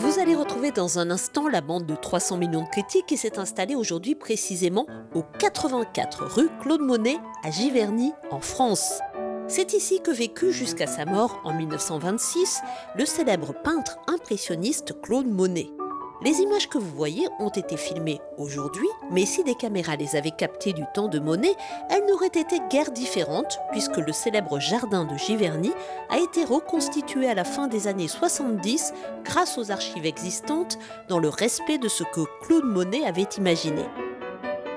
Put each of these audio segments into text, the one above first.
Vous allez retrouver dans un instant la bande de 300 millions de critiques qui s'est installée aujourd'hui précisément au 84 rue Claude Monet à Giverny en France. C'est ici que vécut jusqu'à sa mort en 1926 le célèbre peintre impressionniste Claude Monet. Les images que vous voyez ont été filmées aujourd'hui, mais si des caméras les avaient captées du temps de Monet, elles n'auraient été guère différentes puisque le célèbre jardin de Giverny a été reconstitué à la fin des années 70 grâce aux archives existantes dans le respect de ce que Claude Monet avait imaginé.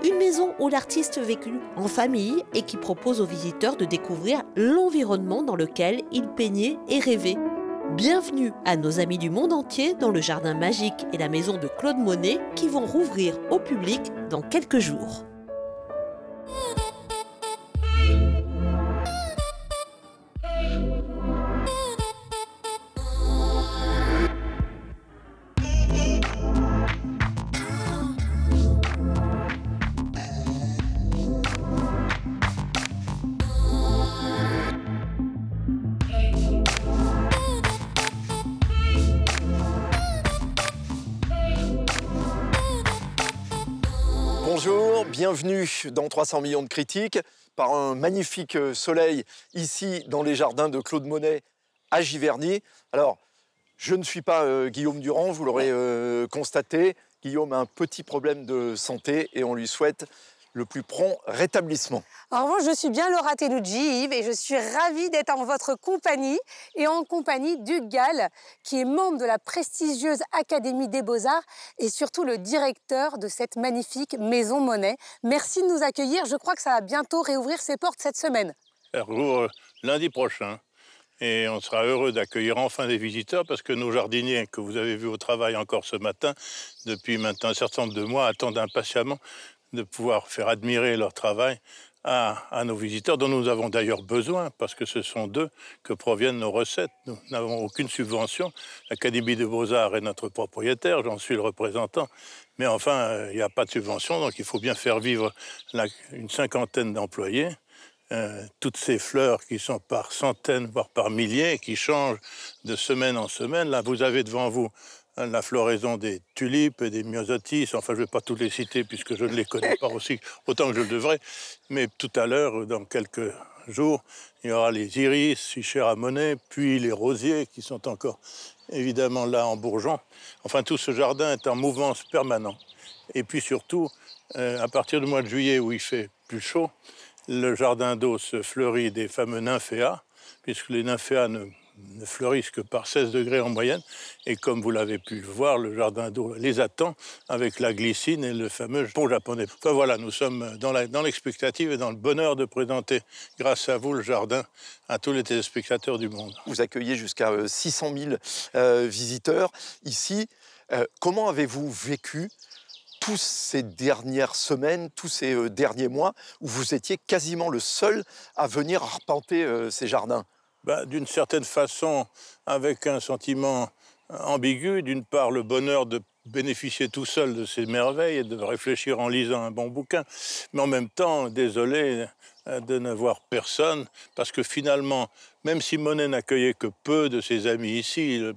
Une maison où l'artiste vécut en famille et qui propose aux visiteurs de découvrir l'environnement dans lequel il peignait et rêvait. Bienvenue à nos amis du monde entier dans le jardin magique et la maison de Claude Monet qui vont rouvrir au public dans quelques jours. Bienvenue dans 300 millions de critiques par un magnifique soleil ici dans les jardins de Claude Monet à Giverny. Alors, je ne suis pas euh, Guillaume Durand, vous l'aurez euh, constaté. Guillaume a un petit problème de santé et on lui souhaite le plus prompt rétablissement. En revanche, je suis bien Laura Telucci, Yves, et je suis ravie d'être en votre compagnie et en compagnie d'Hugues Gall, qui est membre de la prestigieuse Académie des Beaux-Arts et surtout le directeur de cette magnifique maison Monet. Merci de nous accueillir. Je crois que ça va bientôt réouvrir ses portes cette semaine. Elle rouvre lundi prochain. Et on sera heureux d'accueillir enfin des visiteurs parce que nos jardiniers que vous avez vus au travail encore ce matin, depuis maintenant un certain nombre de mois, attendent impatiemment de pouvoir faire admirer leur travail à, nos visiteurs, dont nous avons d'ailleurs besoin, parce que ce sont d'eux que proviennent nos recettes. Nous n'avons aucune subvention. L'Académie des Beaux-Arts est notre propriétaire, j'en suis le représentant. Mais enfin, euh, il n'y a pas de subvention, donc il faut bien faire vivre une cinquantaine d'employés. Euh, toutes ces fleurs qui sont par centaines, voire par milliers, qui changent de semaine en semaine. Là, vous avez devant vous la floraison des tulipes et des myosotis. Enfin, je ne vais pas tous les citer puisque je ne les connais pas aussi autant que je le devrais. Mais tout à l'heure, dans quelques jours, il y aura les iris, chers à Monet, puis les rosiers qui sont encore évidemment là en bourgeon. Enfin, tout ce jardin est en mouvance permanent. Et puis surtout, euh, à partir du mois de juillet où il fait plus chaud, le jardin d'eau se fleurit des fameux nymphéas, puisque les nymphéas ne, ne fleurissent que par 16 degrés en moyenne. Et comme vous l'avez pu voir, le jardin d'eau les attend avec la glycine et le fameux pont japonais. Enfin voilà, nous sommes dans la- dans l'expectative et dans le bonheur de présenter, grâce à vous, le jardin à tous les téléspectateurs du monde. Vous accueillez jusqu'à euh, 600 000 euh, visiteurs ici. Euh, comment avez-vous vécu tous ces dernières semaines, tous ces euh, derniers mois où vous étiez quasiment le seul à venir arpenter euh, ces jardins? Ben, D'une certaine façon, avec un sentiment ambigu, d'une part le bonheur de bénéficier tout seul de ces merveilles et de réfléchir en lisant un bon bouquin, mais en même temps, désolé euh, de ne voir personne, parce que finalement, même si Monet n'accueillait que peu de ses amis ici, le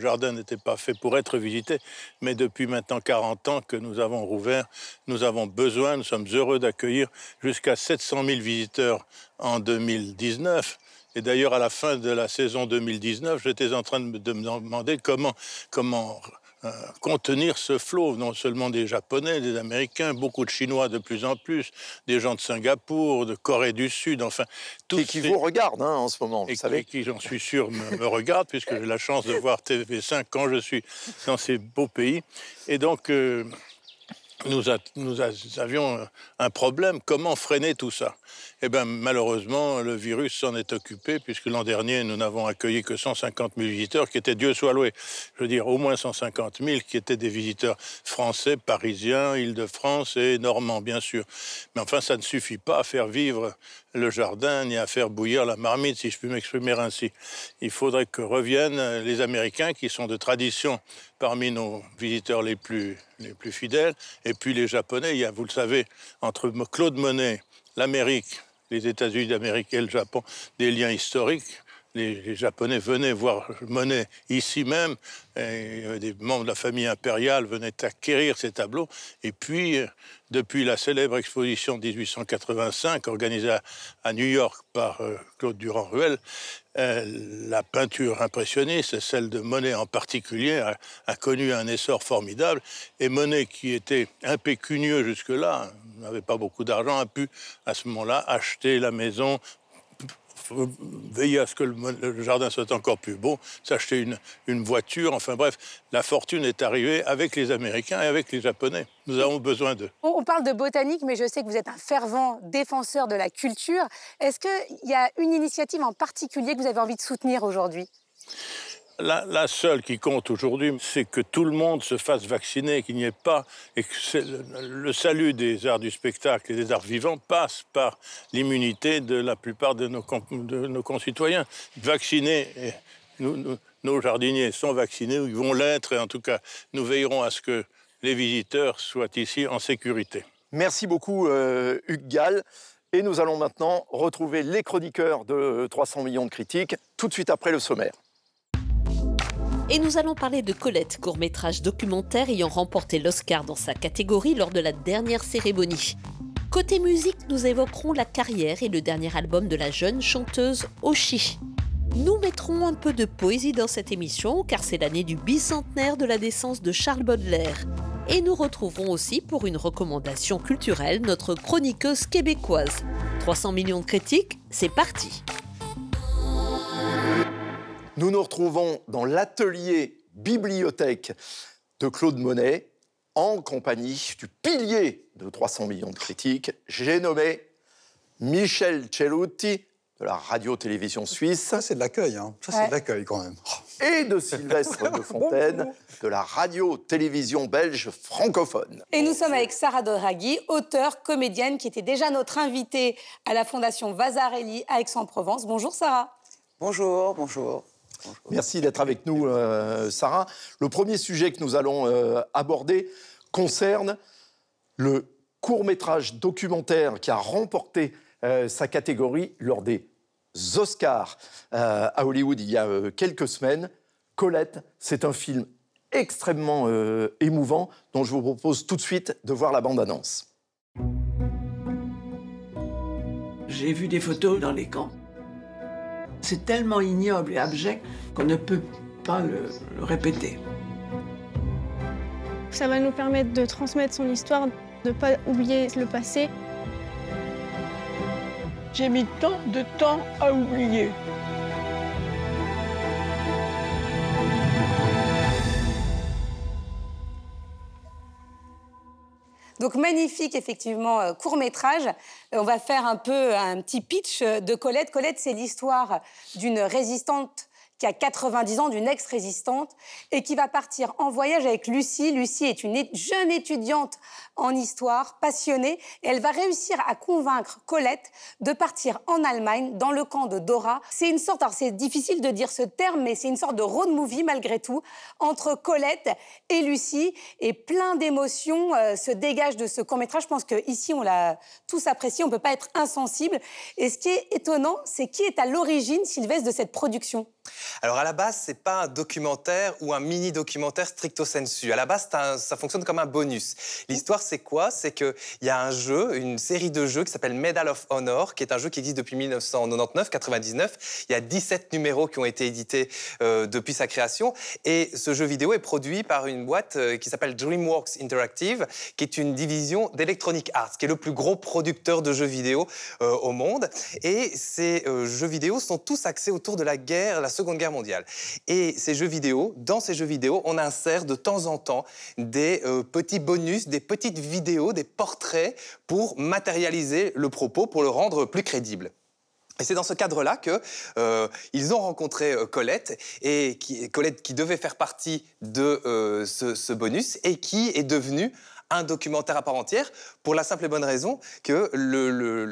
jardin n'était pas fait pour être visité, mais depuis maintenant 40 ans que nous avons rouvert, nous avons besoin, nous sommes heureux d'accueillir jusqu'à 700 000 visiteurs en 2019. Et d'ailleurs, à la fin de la saison 2019, j'étais en train de me, de me demander comment, comment euh, contenir ce flot, non seulement des Japonais, des Américains, beaucoup de Chinois de plus en plus, des gens de Singapour, de Corée du Sud, enfin, tous et qui ces- vous regardent hein, en ce moment, vous et savez. qui, qui, j'en suis sûr, me, me regardent, puisque j'ai la chance de voir TV5 quand je suis dans ces beaux pays. Et donc, euh, nous, a- nous a- avions un problème. Comment freiner tout ça? Eh bien, malheureusement, le virus s'en est occupé, puisque l'an dernier, nous n'avons accueilli que 150 000 visiteurs, qui étaient, Dieu soit loué, je veux dire, au moins 150 000, qui étaient des visiteurs français, parisiens, Île-de-France et normands, bien sûr. Mais enfin, ça ne suffit pas à faire vivre le jardin, ni à faire bouillir la marmite, si je puis m'exprimer ainsi. Il faudrait que reviennent les Américains, qui sont de tradition parmi nos visiteurs les plus, les plus fidèles, et puis les Japonais. Il y a, vous le savez, entre Claude Monet, l'Amérique, les États-Unis d'Amérique et le Japon, des liens historiques. les, Japonais venaient voir Monet ici même. Et des membres de la famille impériale venaient acquérir ces tableaux. Et puis, euh, depuis la célèbre exposition de 1885 organisée à, New York par euh, Claude Durand-Ruel, euh, la peinture impressionniste, celle de Monet en particulier, a, a, connu un essor formidable. Et Monet, qui était impécunieux jusque-là, n'avait pas beaucoup d'argent, a pu à ce moment-là acheter la maison veiller à ce que le, jardin soit encore plus beau, s'acheter une, une voiture, enfin bref, la fortune est arrivée avec les Américains et avec les Japonais. Nous avons besoin d'eux. On parle de botanique, mais je sais que vous êtes un fervent défenseur de la culture. Est-ce qu'il y a une initiative en particulier que vous avez envie de soutenir aujourd'hui? La, seule qui compte aujourd'hui, c'est que tout le monde se fasse vacciner, qu'il n'y ait pas. et que le, salut des arts du spectacle et des arts vivants passe par l'immunité de la plupart de nos, concitoyens. Vaccinés, nos jardiniers sont vaccinés, ou ils vont l'être, et en tout cas, nous veillerons à ce que les visiteurs soient ici en sécurité. Merci beaucoup, euh, Hugues Gall. Et nous allons maintenant retrouver les chroniqueurs de 300 millions de critiques tout de suite après le sommaire. Et nous allons parler de Colette, court-métrage documentaire ayant remporté l'Oscar dans sa catégorie lors de la dernière cérémonie. Côté musique, nous évoquerons la carrière et le dernier album de la jeune chanteuse Oshi. Nous mettrons un peu de poésie dans cette émission car c'est l'année du bicentenaire de la naissance de Charles Baudelaire. Et nous retrouverons aussi pour une recommandation culturelle notre chroniqueuse québécoise. 300 millions de critiques, c'est parti nous nous retrouvons dans l'atelier bibliothèque de Claude Monet en compagnie du pilier de 300 millions de critiques, j'ai nommé Michel Celluti de la radio-télévision suisse. Ça, c'est de l'accueil, hein. Ça, c'est de l'accueil quand même. Et de Sylvestre de Fontaine de la radio-télévision belge francophone. Et nous sommes avec Sarah Doraghi, auteure, comédienne, qui était déjà notre invitée à la Fondation Vasarely à Aix-en-Provence. Bonjour Sarah. Bonjour, bonjour. Merci d'être avec nous, euh, Sarah. Le premier sujet que nous allons euh, aborder concerne le court-métrage documentaire qui a remporté euh, sa catégorie lors des Oscars à Hollywood il y a quelques semaines. Colette, c'est un film extrêmement émouvant dont je vous propose tout de suite de voir la bande-annonce. J'ai vu des photos dans les camps. C'est tellement ignoble et abject qu'on ne peut pas le, répéter. Ça va nous permettre de transmettre son histoire, de ne pas oublier le passé. J'ai mis tant de temps à oublier. Donc magnifique, effectivement, euh, court métrage. On va faire un peu un petit pitch de Colette. Colette, c'est l'histoire d'une résistante qui a 90 ans, d'une ex-résistante, et qui va partir en voyage avec Lucie. Lucie est une jeune étudiante en histoire, passionnée, et elle va réussir à convaincre Colette de partir en Allemagne, dans le camp de Dora. C'est une sorte, alors c'est difficile de dire ce terme, mais c'est une sorte de road movie malgré tout, entre Colette et Lucie, et plein d'émotions euh, se dégagent de ce court-métrage. Je pense qu'ici, on l'a tous apprécié, on ne peut pas être insensible. Et ce qui est étonnant, c'est qui est à l'origine, Sylvestre, de cette production? Alors à la base, c'est pas un documentaire ou un mini documentaire stricto sensu. À la base, ça fonctionne comme un bonus. L'histoire, c'est quoi? C'est qu'il y a un jeu, une série de jeux qui s'appelle Medal of Honor, qui est un jeu qui existe depuis 1999-99. Il y a 17 numéros qui ont été édités euh, depuis sa création. Et ce jeu vidéo est produit par une boîte euh, qui s'appelle DreamWorks Interactive, qui est une division d'Electronic Arts, qui est le plus gros producteur de jeux vidéo euh, au monde. Et ces jeux vidéo sont tous axés autour de la guerre, la Seconde Guerre mondiale. Et ces jeux vidéo, dans ces jeux vidéo, on insère de temps en temps des petits bonus, des petites vidéos, des portraits pour matérialiser le propos, pour le rendre plus crédible. Et c'est dans ce cadre-là qu'ils euh, ont rencontré euh, Colette, et qui, Colette qui devait faire partie de ce, ce, bonus et qui est devenue un documentaire à part entière pour la simple et bonne raison que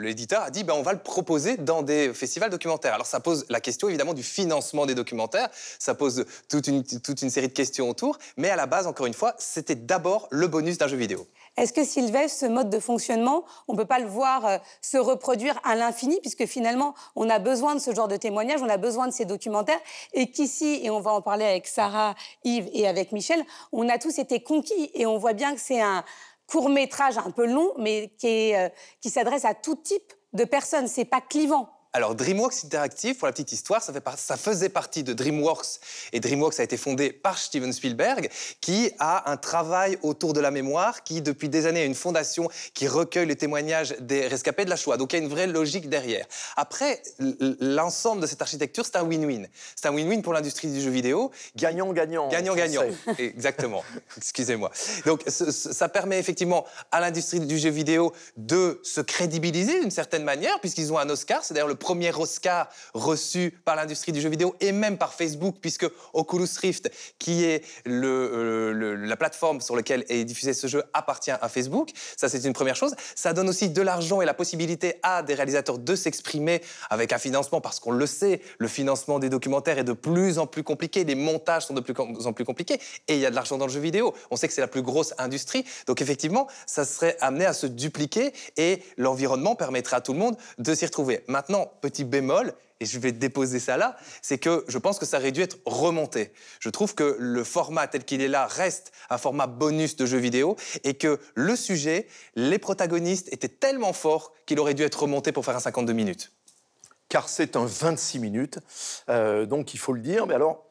l'éditeur a dit ben, on va le proposer dans des festivals documentaires. Alors ça pose la question évidemment du financement des documentaires, ça pose toute une série de questions autour, mais à la base, encore une fois, c'était d'abord le bonus d'un jeu vidéo. Est-ce que Sylvestre, ce mode de fonctionnement, on ne peut pas le voir euh, se reproduire à l'infini, puisque finalement, on a besoin de ce genre de témoignages, on a besoin de ces documentaires, et qu'ici, et on va en parler avec Sarah, Yves et avec Michel, on a tous été conquis, et on voit bien que c'est un court métrage un peu long, mais qui, euh, s'adresse à tout type de personnes. C'est pas clivant. Alors, DreamWorks Interactive, pour la petite histoire, ça, fait ça, faisait partie de DreamWorks. Et DreamWorks a été fondé par Steven Spielberg, qui a un travail autour de la mémoire, qui, depuis des années, a une fondation qui recueille les témoignages des rescapés de la Shoah. Donc, il y a une vraie logique derrière. Après, l'ensemble de cette architecture, c'est un win-win. C'est un win-win pour l'industrie du jeu vidéo. Gagnant-gagnant. Gagnant-gagnant. Exactement. Excusez-moi. Donc, ça permet effectivement à l'industrie du jeu vidéo de se crédibiliser d'une certaine manière, puisqu'ils ont un Oscar. C'est d'ailleurs le premier Oscar reçu par l'industrie du jeu vidéo et même par Facebook, puisque Oculus Rift, qui est euh, la plateforme sur laquelle est diffusé ce jeu, appartient à Facebook. Ça, c'est une première chose. Ça donne aussi de l'argent et la possibilité à des réalisateurs de s'exprimer avec un financement, parce qu'on le sait, le financement des documentaires est de plus en plus compliqué, les montages sont de plus en plus compliqués, et il y a de l'argent dans le jeu vidéo. On sait que c'est la plus grosse industrie, donc effectivement, ça serait amené à se dupliquer et l'environnement permettrait à tout le monde de s'y retrouver. Maintenant, petit bémol, et je vais déposer ça là, c'est que je pense que ça aurait dû être remonté. Je trouve que le format tel qu'il est là reste un format bonus de jeu vidéo et que le sujet, les protagonistes étaient tellement forts qu'il aurait dû être remonté pour faire un 52 minutes. Car c'est un 26 minutes, euh, donc il faut le dire. Mais alors,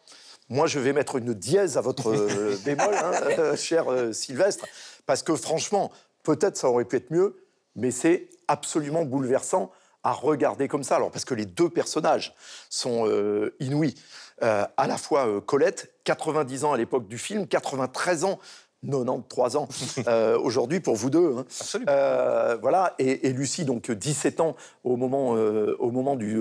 moi je vais mettre une dièse à votre euh, bémol, hein, euh, cher Sylvestre, parce que franchement, peut-être ça aurait pu être mieux, mais c'est absolument bouleversant à regarder comme ça. Alors, parce que les deux personnages sont euh, inouïs. Euh, à la fois euh, Colette, 90 ans à l'époque du film, 93 ans 93 ans aujourd'hui pour vous deux. Hein. Voilà, et, Lucie, donc 17 ans au moment, au moment du,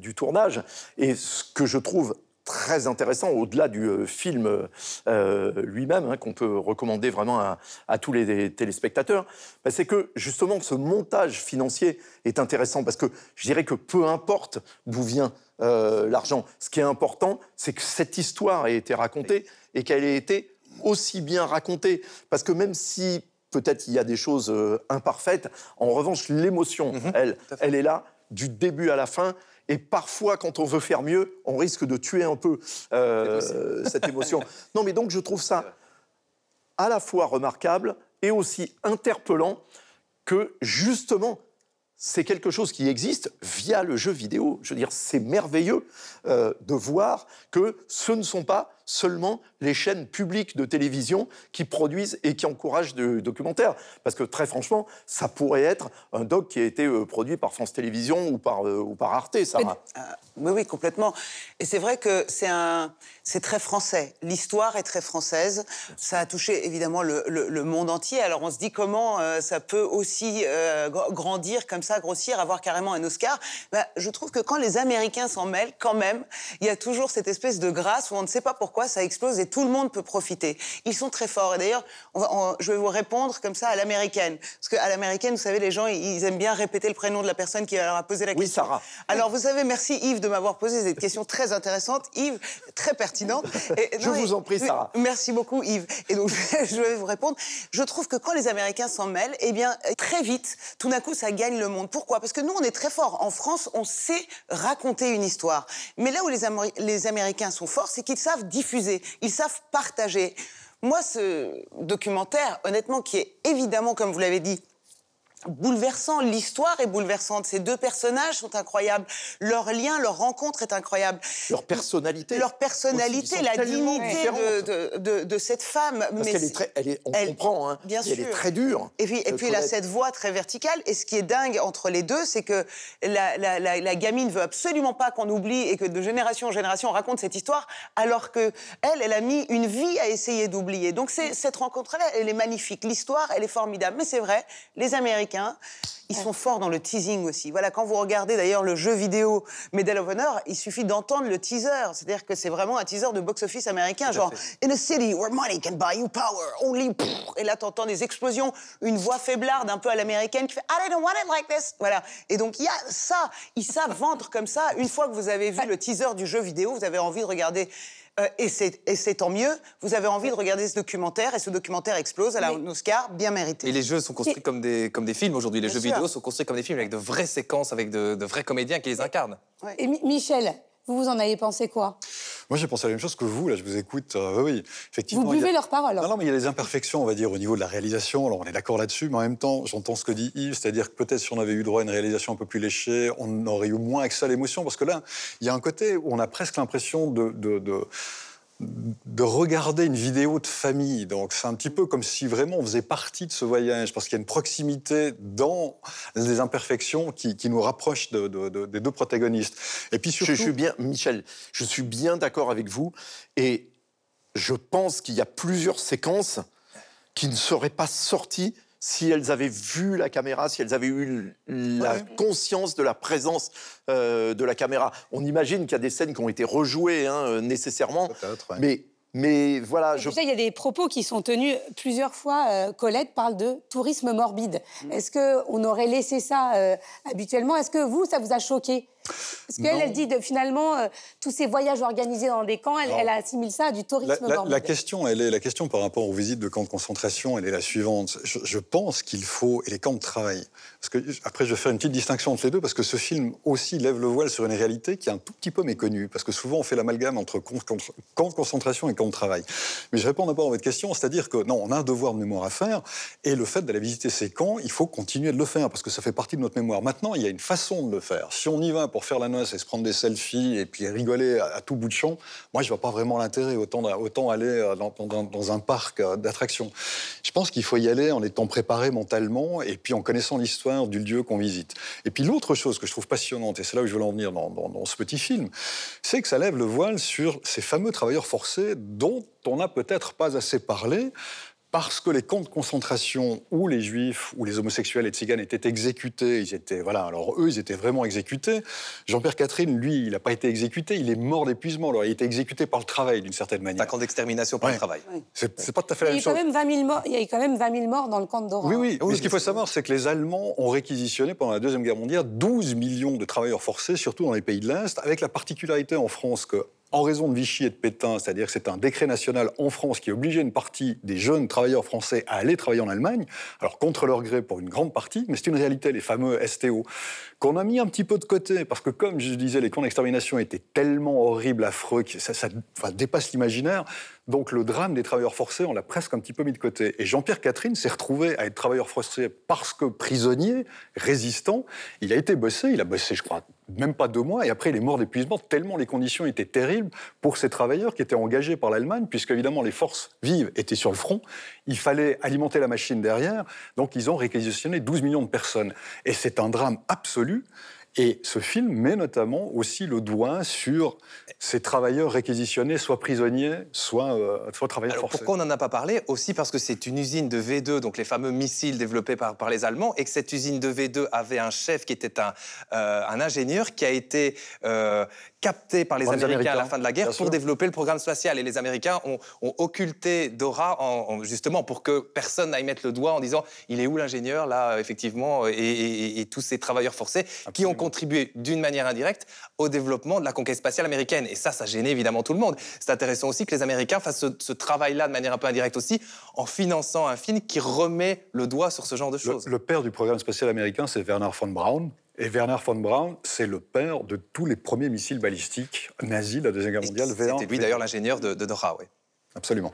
du, tournage. Et ce que je trouve très intéressant, au-delà du euh, film euh, lui-même, hein, qu'on peut recommander vraiment à, tous les téléspectateurs, bah, c'est que justement ce montage financier est intéressant parce que je dirais que peu importe d'où vient euh, l'argent, ce qui est important, c'est que cette histoire ait été racontée et qu'elle ait été aussi bien racontée. Parce que même si peut-être il y a des choses imparfaites, en revanche, l'émotion, mhm. elle, elle est là du début à la fin. Et parfois, quand on veut faire mieux, on risque de tuer un peu euh, cette émotion. non, mais donc je trouve ça à la fois remarquable et aussi interpellant que justement, c'est quelque chose qui existe via le jeu vidéo. Je veux dire, c'est merveilleux euh, de voir que ce ne sont pas seulement les chaînes publiques de télévision qui produisent et qui encouragent de documentaires. Parce que très franchement, ça pourrait être un doc qui a été euh, produit par France Télévisions ou par, euh, ou par Arte, Sarah. Euh, oui, oui, complètement. Et c'est vrai que c'est un, c'est très français. L'histoire est très française. Ça a touché évidemment le, le, monde entier. Alors on se dit comment ça peut aussi grandir comme ça, grossir, avoir carrément un Oscar. Bah, je trouve que quand les Américains s'en mêlent, quand même, il y a toujours cette espèce de grâce où on ne sait pas pourquoi ça explose et tout le monde peut profiter. Ils sont très forts. Et d'ailleurs, je vais vous répondre comme ça à l'américaine. Parce qu'à l'américaine, vous savez, les gens, ils aiment bien répéter le prénom de la personne qui leur a posé la question. Oui, Sarah. Alors, vous savez, merci Yves de m'avoir posé cette question très intéressante. Yves, très pertinente. Et, je vous en prie, Sarah. Merci beaucoup, Yves. Et donc, je vais vous répondre. Je trouve que quand les Américains s'en mêlent, eh bien, très vite, tout d'un coup, ça gagne le monde. Pourquoi? Parce que nous, on est très forts. En France, on sait raconter une histoire. Mais là où les, Américains sont forts, c'est qu'ils savent ils savent partager. Moi, ce documentaire, honnêtement, qui est évidemment, comme vous l'avez dit, bouleversant. L'histoire est bouleversante. Ces deux personnages sont incroyables. Leur lien, leur rencontre est incroyable. Leur personnalité. Leur personnalité, la dignité de, de, cette femme. Parce qu'elle est très, elle est, on comprend, hein, bien sûr. elle est très dure. Et puis, et puis elle a cette voix très verticale. Et ce qui est dingue entre les deux, c'est que la, la, la, la, gamine veut absolument pas qu'on oublie et que de génération en génération on raconte cette histoire, alors que elle, elle a mis une vie à essayer d'oublier. Donc cette rencontre-là, elle est magnifique. L'histoire, elle est formidable. Mais c'est vrai, les Américains ils sont forts dans le teasing aussi. Voilà, quand vous regardez d'ailleurs le jeu vidéo Medal of Honor, il suffit d'entendre le teaser. C'est-à-dire que c'est vraiment un teaser de box-office américain, genre In a city where money can buy you power, only. Et là, t'entends des explosions, une voix faiblarde un peu à l'américaine qui fait I don't want it like this. Voilà. Et donc, il y a ça. Ils savent vendre comme ça. Une fois que vous avez vu le teaser du jeu vidéo, vous avez envie de regarder euh, et c'est tant mieux. Vous avez envie de regarder ce documentaire et ce documentaire explose à la Oscar, bien mérité. Et les jeux sont construits comme des, comme des films aujourd'hui. Les jeux vidéo sont construits comme des films avec de vraies séquences, avec de, de vrais comédiens qui les incarnent. Et Michel, vous, vous en avez pensé quoi? Moi, j'ai pensé la même chose que vous. Là, je vous écoute. Euh, oui, effectivement. Vous buvez leurs paroles. Non, non, mais il y a des imperfections, on va dire, au niveau de la réalisation. Alors, on est d'accord là-dessus, mais en même temps, j'entends ce que dit Yves, c'est-à-dire que peut-être si on avait eu droit à une réalisation un peu plus léchée, on aurait eu moins accès à l'émotion, parce que là, il y a un côté où on a presque l'impression de, de, de de regarder une vidéo de famille. Donc c'est un petit peu comme si vraiment on faisait partie de ce voyage, parce qu'il y a une proximité dans les imperfections qui, nous rapproche des deux protagonistes. Et puis surtout... Je suis bien, Michel, je suis bien d'accord avec vous, et je pense qu'il y a plusieurs séquences qui ne seraient pas sorties si elles avaient vu la caméra, si elles avaient eu la conscience de la présence euh, de la caméra. On imagine qu'il y a des scènes qui ont été rejouées hein, euh, nécessairement, mais mais voilà, je... il y a des propos qui sont tenus plusieurs fois. Euh, Colette parle de tourisme morbide. Mm. Est-ce qu'on aurait laissé ça habituellement? Est-ce que vous, ça vous a choqué? Parce qu'elle, elle dit de, finalement, euh, tous ces voyages organisés dans des camps, elle, elle assimile ça à du tourisme la, la, question, elle est, la question par rapport aux visites de camps de concentration, elle est la suivante. Je, pense qu'il faut, et les camps de travail, parce que après je vais faire une petite distinction entre les deux, parce que ce film aussi lève le voile sur une réalité qui est un tout petit peu méconnue, parce que souvent on fait l'amalgame entre camps de concentration et camps de travail. Mais je réponds d'abord à votre question, c'est-à-dire que non, on a un devoir de mémoire à faire, et le fait d'aller visiter ces camps, il faut continuer de le faire, parce que ça fait partie de notre mémoire. Maintenant, il y a une façon de le faire. Si on y va pour faire la noce et se prendre des selfies et puis rigoler à, tout bout de champ, moi, je vois pas vraiment l'intérêt. Autant, autant aller euh, dans, un parc euh, d'attractions. Je pense qu'il faut y aller en étant préparé mentalement et puis en connaissant l'histoire du lieu qu'on visite. Et puis l'autre chose que je trouve passionnante, et c'est là où je veux en venir dans, dans ce petit film, c'est que ça lève le voile sur ces fameux travailleurs forcés dont on n'a peut-être pas assez parlé parce que les camps de concentration où les juifs, ou les homosexuels et tziganes étaient exécutés, ils étaient, voilà, alors eux, ils étaient vraiment exécutés. Jean-Pierre Catherine, lui, il n'a pas été exécuté, il est mort d'épuisement. Alors, il a été exécuté par le travail, d'une certaine manière. Un camp d'extermination par le travail. C'est pas tout à fait la même chose. Quand même 20 000 morts, il y a eu quand même 20 000 morts dans le camp de Dora. Oui, oui. Mais ce qu'il faut savoir, c'est que les Allemands ont réquisitionné pendant la Deuxième Guerre mondiale 12 millions de travailleurs forcés, surtout dans les pays de l'Est, avec la particularité en France que en raison de Vichy et de Pétain, c'est-à-dire que c'est un décret national en France qui obligeait une partie des jeunes travailleurs français à aller travailler en Allemagne, alors contre leur gré pour une grande partie, mais c'est une réalité, les fameux STO, qu'on a mis un petit peu de côté, parce que comme je disais, les camps d'extermination étaient tellement horribles, affreux, que ça, ça dépasse l'imaginaire, donc le drame des travailleurs forcés, on l'a presque un petit peu mis de côté. Et Jean-Pierre Catherine s'est retrouvé à être travailleur forcé parce que prisonnier, résistant, il a été bossé, il a bossé, je crois, même pas deux mois, et après il est mort d'épuisement, tellement les conditions étaient terribles pour ces travailleurs qui étaient engagés par l'Allemagne, puisque évidemment les forces vives étaient sur le front, il fallait alimenter la machine derrière, donc ils ont réquisitionné 12 millions de personnes. Et c'est un drame absolu. Et ce film met notamment aussi le doigt sur ces travailleurs réquisitionnés, soit prisonniers, soit, euh, soit travailleurs Alors, forcés. Pourquoi on n'en a pas parlé Aussi parce que c'est une usine de V2, donc les fameux missiles développés par, par les Allemands, et que cette usine de V2 avait un chef qui était un, euh, un ingénieur qui a été euh, capté par les, Américains, à la fin de la guerre pour développer le programme spatial. Et les Américains ont, occulté Dora en, justement pour que personne n'aille mettre le doigt en disant il est où l'ingénieur là effectivement et, tous ces travailleurs forcés qui ont contribué d'une manière indirecte au développement de la conquête spatiale américaine. Et ça, ça gênait évidemment tout le monde. C'est intéressant aussi que les Américains fassent ce, travail-là de manière un peu indirecte aussi en finançant un film qui remet le doigt sur ce genre de choses. le père du programme spatial américain, c'est Werner von Braun et Werner von Braun, c'est le père de tous les premiers missiles balistiques nazis de la Deuxième Guerre mondiale. C'était lui d'ailleurs l'ingénieur de, de Dora, oui. Absolument.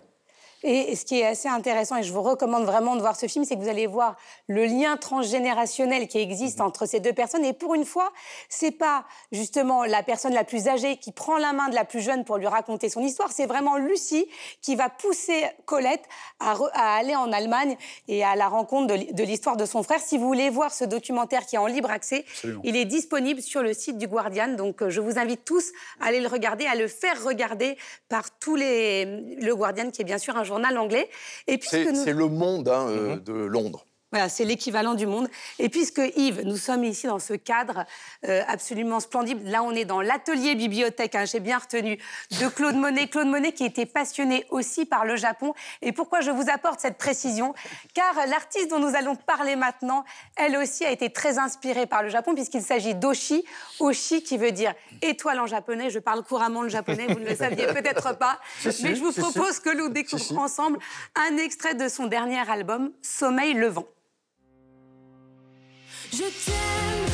Et ce qui est assez intéressant, et je vous recommande vraiment de voir ce film, c'est que vous allez voir le lien transgénérationnel qui existe mhm. entre ces deux personnes. Et pour une fois, c'est pas justement la personne la plus âgée qui prend la main de la plus jeune pour lui raconter son histoire. C'est vraiment Lucie qui va pousser Colette à, aller en Allemagne et à la rencontre de, l'histoire de son frère. Si vous voulez voir ce documentaire qui est en libre accès, il est disponible sur le site du Guardian. Donc, euh, je vous invite tous à aller le regarder, à le faire regarder par tous les le Guardian, qui est bien sûr un journal anglais. Et C'est Le Monde hein, euh, mhm. de Londres. Voilà, c'est l'équivalent du monde. Et puisque Yves, nous sommes ici dans ce cadre euh, absolument splendide. Là, on est dans l'atelier bibliothèque, hein, j'ai bien retenu, de Claude Monet. Claude Monet qui était passionné aussi par le Japon. Et pourquoi je vous apporte cette précision? Car l'artiste dont nous allons parler maintenant, elle aussi a été très inspirée par le Japon, puisqu'il s'agit d'Oshi. Oshi qui veut dire étoile en japonais. Je parle couramment le japonais, vous ne le saviez peut-être pas. mais je vous propose que nous découvrons ensemble un extrait de son dernier album, Sommeil levant. Je t'aime,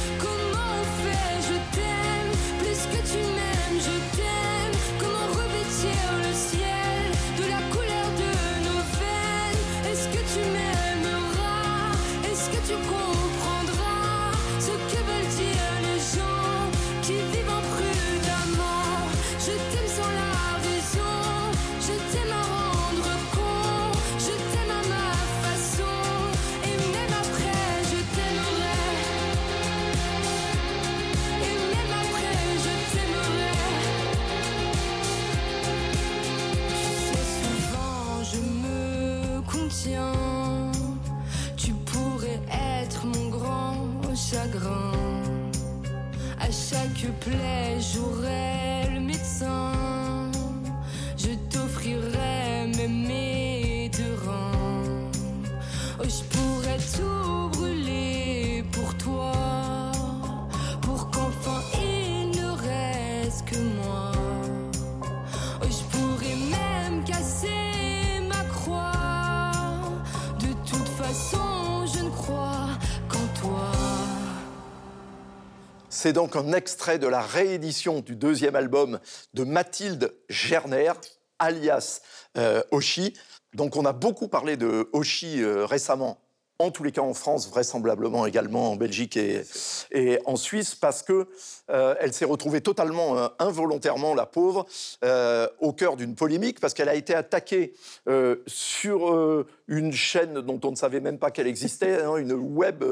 C'est donc un extrait de la réédition du deuxième album de Mathilde Gerner, alias euh, Oshi. Donc on a beaucoup parlé de Oshi euh, récemment, en tous les cas en France, vraisemblablement également en Belgique et, en Suisse, parce que euh, elle s'est retrouvée totalement euh, involontairement, la pauvre, euh, au cœur d'une polémique, parce qu'elle a été attaquée euh, sur une chaîne dont on ne savait même pas qu'elle existait, hein, une web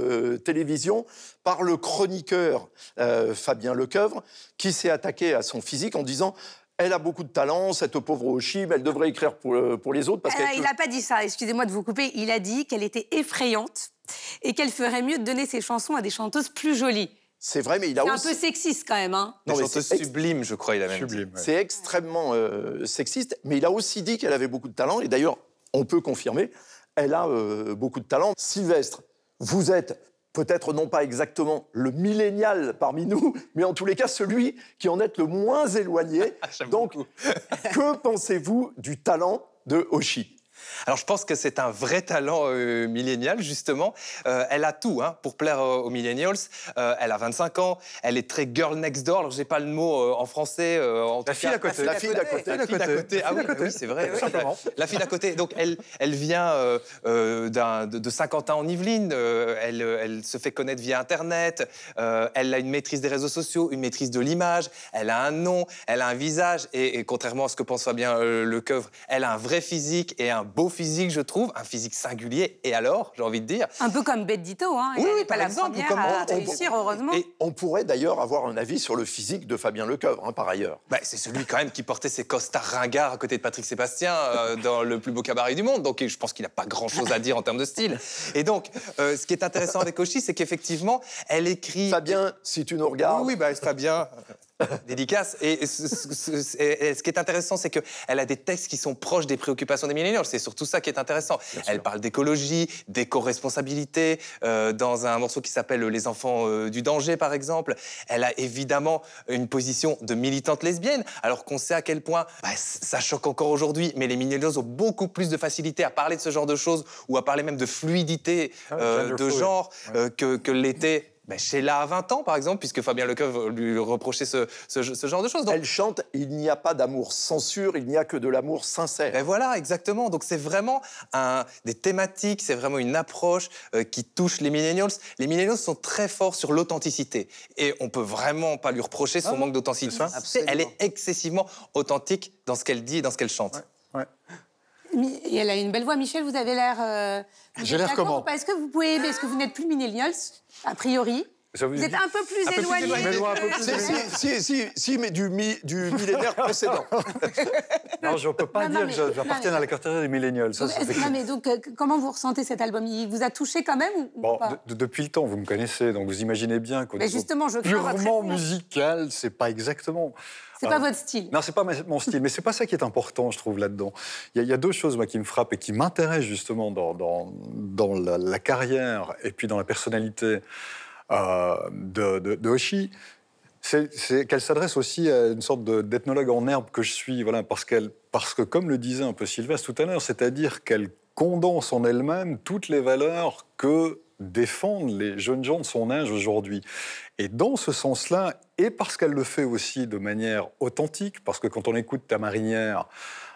télévision, par le chroniqueur Fabien Lecoeuvre, qui s'est attaqué à son physique en disant elle a beaucoup de talent, cette pauvre Oshi, mais elle devrait écrire pour, euh, pour les autres. Parce Euh, qu'elle il n'a pas dit ça, excusez-moi de vous couper. Il a dit qu'elle était effrayante et qu'elle ferait mieux de donner ses chansons à des chanteuses plus jolies. C'est vrai, mais il a C'est un aussi. peu sexiste quand même. Hein. Non, mais c'est ex- sublime, je crois, il a même dit. Sublime. ouais. C'est extrêmement euh, sexiste, mais il a aussi dit qu'elle avait beaucoup de talent, et d'ailleurs, on peut confirmer, elle a euh, beaucoup de talent. Sylvestre, vous êtes peut-être non pas exactement le millénial parmi nous, mais en tous les cas celui qui en est le moins éloigné. Donc, que pensez-vous du talent de Oshi Alors je pense que c'est un vrai talent euh, millénial, justement. Euh, elle a tout hein, pour plaire euh, aux millennials. Euh, elle a 25 ans, elle est très girl next door. Alors j'ai pas le mot euh, en français. euh, en tout fille à côté. La fille d'à côté. La fille d'à côté. Ah oui, c'est vrai. Tout oui. simplement. La fille d'à côté. Donc elle, elle vient euh, euh, de, de Saint-Quentin en Yvelines. Euh, elle, elle se fait connaître via Internet. Euh, elle a une maîtrise des réseaux sociaux, une maîtrise de l'image. Elle a un nom, elle a un visage. Et, et contrairement à ce que pense Fabien euh, Lecoeuvre, elle a un vrai physique et un beau physique, je trouve, un physique singulier. Et alors, j'ai envie de dire. Un peu comme Bette Ditto. Hein. Oui, pas par la exemple, première comme à on- réussir, heureusement. Et On pourrait d'ailleurs avoir un avis sur le physique de Fabien Lecoeuvre, hein, par ailleurs. bah, c'est celui quand même qui portait ses costards ringards à côté de Patrick Sébastien euh, dans le plus beau cabaret du monde. Donc je pense qu'il n'a pas grand-chose à dire en termes de style. Et donc, euh, ce qui est intéressant avec Oshi, c'est qu'effectivement, elle écrit... Fabien, si tu nous regardes, Oui, oui, bah, Fabien, dédicace. Et ce, ce- ce- et ce qui est intéressant, c'est qu'elle a des textes qui sont proches des préoccupations des millénials. C'est surtout ça qui est intéressant. Elle parle d'écologie, d'éco-responsabilité, euh, dans un morceau qui s'appelle Les enfants euh, du danger, par exemple. Elle a évidemment une position de militante lesbienne, alors qu'on sait à quel point bah, ça choque encore aujourd'hui, mais les millennials ont beaucoup plus de facilité à parler de ce genre de choses ou à parler même de fluidité Ah, euh, de fluid. genre que, que l'était ben, Sheila à 20 ans, par exemple, puisque Fabien Lecoeuvre lui reprochait ce, ce- ce genre de choses. Donc, elle chante Il n'y a pas d'amour censure, il n'y a que de l'amour sincère. ben voilà, exactement. Donc c'est vraiment un, des thématiques, c'est vraiment une approche euh, qui touche les millennials. Les millennials sont très forts sur l'authenticité. Et on peut vraiment pas lui reprocher son Ah, manque d'authenticité. Elle est excessivement authentique dans ce qu'elle dit et dans ce qu'elle chante. Ouais. Et elle a une belle voix. Michel, vous avez l'air. euh, J'ai l'air comment Est-ce que vous pouvez. Est-ce que vous n'êtes plus millennials, a priori? Vous êtes un peu plus Un peu plus éloigné. éloigné. Peu plus Si, si, si, si, si, mais du, mi- du millénaire précédent. Non, je ne peux pas Non, non, dire mais- que je- j'appartiens à la catégorie des millénials. Ça, ça non, mais donc, euh, comment vous ressentez cet album? Il vous a touché quand même ou- pas? de- de- depuis le temps, vous me connaissez, donc vous imaginez bien qu'au justement, je purement musical, c'est pas exactement. C'est pas votre style. Non, c'est pas mon style, mais c'est pas ça qui est important, je trouve, là-dedans. Il y, a- il y a deux choses, moi, qui me frappent et qui m'intéressent justement dans, dans, dans la, la carrière et puis dans la personnalité euh, de, de, de Hoshi. C'est qu'elle s'adresse aussi à une sorte de- d'ethnologue en herbe que je suis, voilà, parce, qu'elle, parce que, comme le disait un peu Sylvestre tout à l'heure, c'est-à-dire qu'elle condense en elle-même toutes les valeurs que défendent les jeunes gens de son âge aujourd'hui. Et dans ce sens-là, et parce qu'elle le fait aussi de manière authentique, parce que quand on écoute Ta marinière,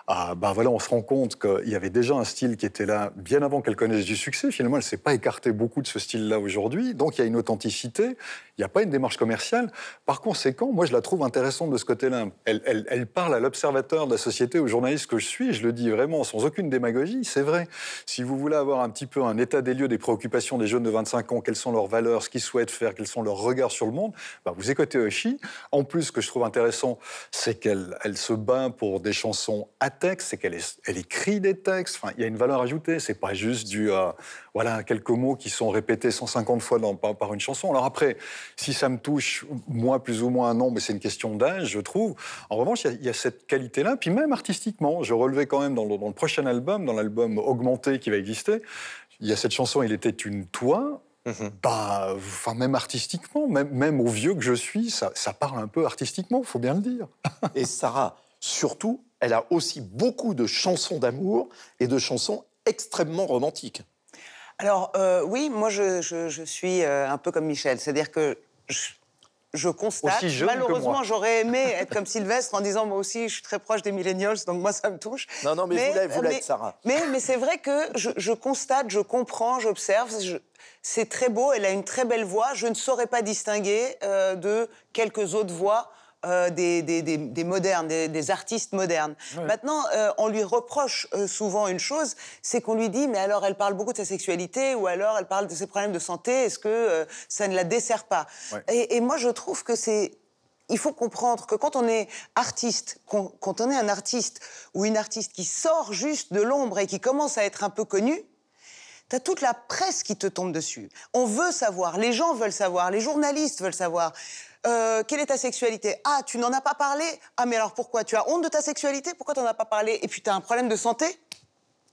ah, ben voilà, on se rend compte qu'il y avait déjà un style qui était là bien avant qu'elle connaisse du succès. Finalement, elle ne s'est pas écartée beaucoup de ce style-là aujourd'hui. Donc, il y a une authenticité, il n'y a pas une démarche commerciale. Par conséquent, moi, je la trouve intéressante de ce côté-là. Elle, parle à l'observateur de la société, au journaliste que je suis, je le dis vraiment sans aucune démagogie, c'est vrai. Si vous voulez avoir un petit peu un état des lieux des préoccupations des jeunes de 25 ans, quelles sont leurs valeurs, ce qu'ils souhaitent faire, quels sont leurs regards sur le monde, bah, vous écoutez Oshi. En plus, ce que je trouve intéressant, c'est qu'elle elle se bat pour des chansons texte, c'est qu'elle elle écrit des textes. Enfin, il y a une valeur ajoutée. C'est pas juste du euh, voilà quelques mots qui sont répétés 150 fois dans- par, par une chanson. Alors après, si ça me touche, moi plus ou moins non, mais c'est une question d'âge, je trouve. En revanche, il y a- il y, a cette qualité-là. Puis même artistiquement, je relevais quand même dans le, dans le prochain album, dans l'album augmenté qui va exister, il y a cette chanson Il était une toi. Mhm. Bah, enfin, même artistiquement, même, même au vieux que je suis, ça, ça parle un peu artistiquement, faut bien le dire. Et Sarah, surtout, elle a aussi beaucoup de chansons d'amour et de chansons extrêmement romantiques. Alors euh, oui, moi je, je- je suis euh, un peu comme Michel, c'est-à-dire que je, je constate. Malheureusement, j'aurais aimé être comme Sylvestre en disant moi aussi je suis très proche des millennials, donc moi ça me touche. Non, non, mais, Mais- vous l'êtes, l'êtes, Sarah. Mais, mais c'est vrai que je, je constate, je comprends, j'observe. C'est très beau, elle a une très belle voix. Je ne saurais pas distinguer euh, de quelques autres voix. Euh, des, des- des- des modernes, des, artistes modernes. Maintenant, euh, on lui reproche euh, souvent une chose, c'est qu'on lui dit, mais alors elle parle beaucoup de sa sexualité, ou alors elle parle de ses problèmes de santé, est-ce que ça ne la dessert pas? Ouais. et, et moi, je trouve que c'est il faut comprendre que quand on est artiste, quand on est un artiste ou une artiste qui sort juste de l'ombre et qui commence à être un peu connu, T'as toute la presse qui te tombe dessus. On veut savoir, les gens veulent savoir, les journalistes veulent savoir. Euh, quelle est ta sexualité? Ah, tu n'en as pas parlé? Ah, mais alors pourquoi? Tu as honte de ta sexualité? Pourquoi tu n'en as pas parlé? Et puis tu as un problème de santé?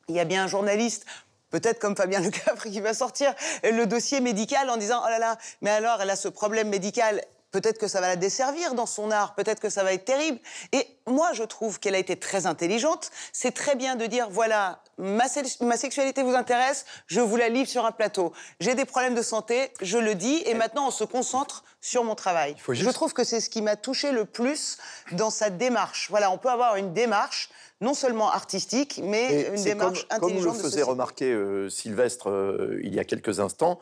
Il y a bien un journaliste, peut-être comme Fabien Lecavre, qui va sortir le dossier médical en disant Oh là là, mais alors elle a ce problème médical. Peut-être que ça va la desservir dans son art, peut-être que ça va être terrible. Et moi, je trouve qu'elle a été très intelligente. C'est très bien de dire voilà, ma, se- ma sexualité vous intéresse, je vous la livre sur un plateau. J'ai des problèmes de santé, je le dis, et maintenant on se concentre sur mon travail. faut Je juste- trouve que c'est ce qui m'a touché le plus dans sa démarche. Voilà, on peut avoir une démarche non seulement artistique, mais Et une démarche comme, comme intelligente. le de faisait remarquer euh, Sylvestre euh, il y a quelques instants,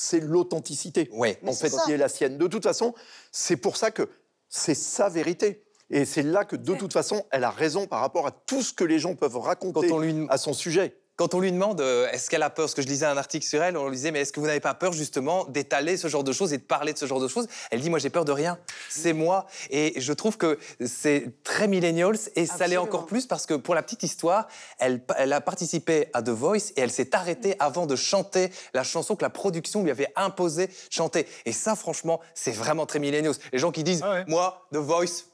c'est l'authenticité. Ouais. En fait, qui est la sienne. De toute façon, c'est pour ça que c'est sa vérité. Et c'est là que, de toute façon, elle a raison par rapport à tout ce que les gens peuvent raconter Quand on lui- à son sujet. Quand on lui demande euh, est-ce qu'elle a peur, parce que je lisais un article sur elle, on lui disait mais est-ce que vous n'avez pas peur justement d'étaler ce genre de choses et de parler de ce genre de choses? Elle dit moi j'ai peur de rien, c'est moi. Et je trouve que c'est très millennials et ça l'est encore plus parce que pour la petite histoire, elle, elle a participé à The Voice et elle s'est arrêtée avant de chanter la chanson que la production lui avait imposé chanter. Et ça franchement c'est vraiment très millennials. Les gens qui disent Ah ouais. moi The Voice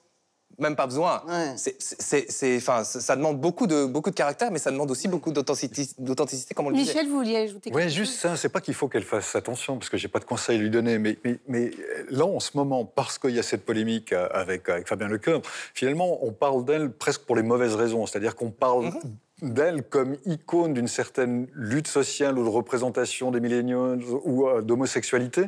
même pas besoin. Ouais. C'est- enfin, ça demande beaucoup de, beaucoup de caractère, mais ça demande aussi beaucoup d'authenticité, d'authenticité, comme on le disait. Michel, vous vouliez ajouter Ouais, quelque juste chose ça. C'est pas qu'il faut qu'elle fasse attention, parce que j'ai pas de conseils à lui donner. Mais, mais, mais là, en ce moment, parce qu'il y a cette polémique euh, avec, avec Fabien Lecoeur, finalement, on parle d'elle presque pour les mauvaises raisons. C'est-à-dire qu'on parle d'elle comme icône d'une certaine lutte sociale ou de représentation des milléniaux ou euh, d'homosexualité.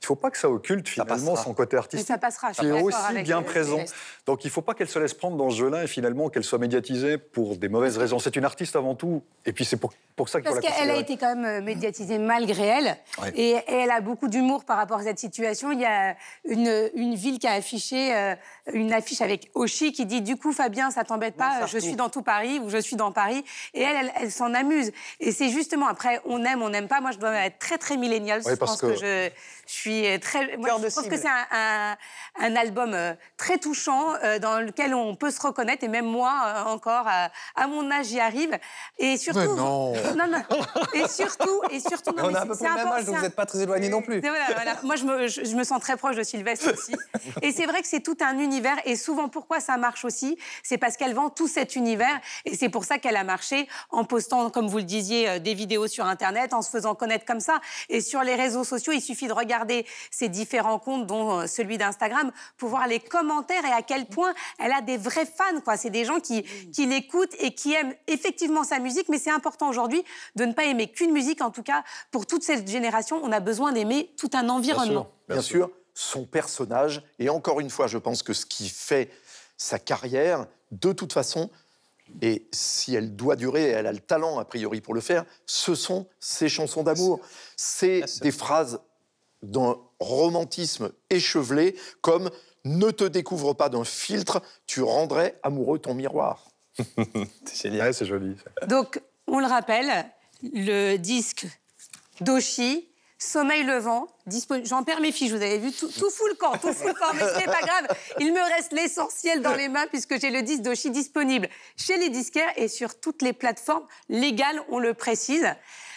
Il faut pas que ça occulte finalement son côté Mais artistique. ça passera, je qui est aussi bien présent. Donc il ne faut pas qu'elle se laisse prendre dans ce jeu-là et finalement qu'elle soit médiatisée pour des mauvaises raisons. C'est une artiste avant tout, et puis c'est pour, pour ça qu'il faut Parce la qu'elle a été quand même euh, médiatisée malgré elle. Ouais. Et, et elle a beaucoup d'humour par rapport à cette situation. Il y a une, une ville qui a affiché euh, une affiche avec Oshi qui dit Du coup, Fabien, ça t'embête pas, je suis dans tout Paris ou je suis dans Paris. Et elle, elle, elle s'en amuse. Et c'est justement, après, on aime, on n'aime pas. Moi, je dois être très, très millénial. Ouais, je pense que, que- je, je suis très... Moi, je de trouve que c'est un, un- un album euh, très touchant, euh, dans lequel on peut se reconnaître, et même moi, euh, encore, à, à mon âge, j'y arrive. Et surtout... Mais non. non, non. Et surtout, et surtout... non, on a un peu pour le même âge, donc vous n'êtes pas très éloignés non plus. et voilà, voilà. Moi, je me, je, je me sens très proche de Sylvestre aussi. Et c'est vrai que c'est tout un univers. Et souvent, pourquoi ça marche aussi C'est parce qu'elle vend tout cet univers. Et c'est pour ça qu'elle a marché en postant, comme vous le disiez, euh, des vidéos sur Internet, en se faisant connaître comme ça. Et sur les réseaux sociaux, il suffit de regarder ses différents comptes, dont euh, celui d'Instagram, pour voir les commentaires et à quel point elle a des vrais fans. C'est des gens qui, qui l'écoutent et qui aiment effectivement sa musique. Mais c'est important aujourd'hui de ne pas aimer qu'une musique. En tout cas, pour toute cette génération, on a besoin d'aimer tout un environnement. Bien sûr, son personnage. Et encore une fois, je pense que ce qui fait sa carrière, de toute façon, et si elle doit durer, et elle a le talent a priori pour le faire, ce sont ses chansons d'amour. C'est des phrases d'un romantisme échevelé, comme Ne te découvre pas d'un filtre, tu rendrais amoureux ton miroir. C'est génial. Ouais, c'est joli. ça. Donc, on le rappelle, le disque d'Oshi, Sommeil levant, j'en perds mes fiches, vous avez vu, tout, tout fout le camp, tout fout le camp, mais ce n'est pas grave. Il me reste l'essentiel dans les mains puisque j'ai le disque d'Oshi disponible chez les disquaires et sur toutes les plateformes légales, on le précise.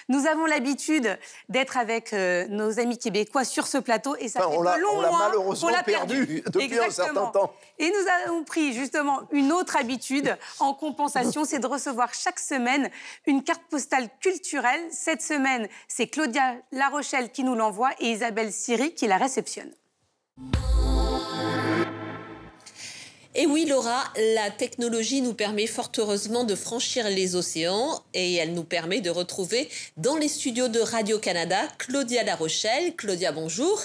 Nous avons l'habitude d'être avec euh, nos amis québécois sur ce plateau et ça Enfin, fait on de l'a- longs on l'a mois malheureusement qu'on l'a perdu depuis un certain Exactement. temps. Et nous avons pris justement une autre habitude en compensation, c'est de recevoir chaque semaine une carte postale culturelle. Cette semaine, c'est Claudia Larochelle qui nous l'envoie et Isabelle Siri qui la réceptionne. Et oui, Laura, la technologie nous permet fort heureusement de franchir les océans et elle nous permet de retrouver dans les studios de Radio-Canada Claudia Larochelle. Claudia, bonjour.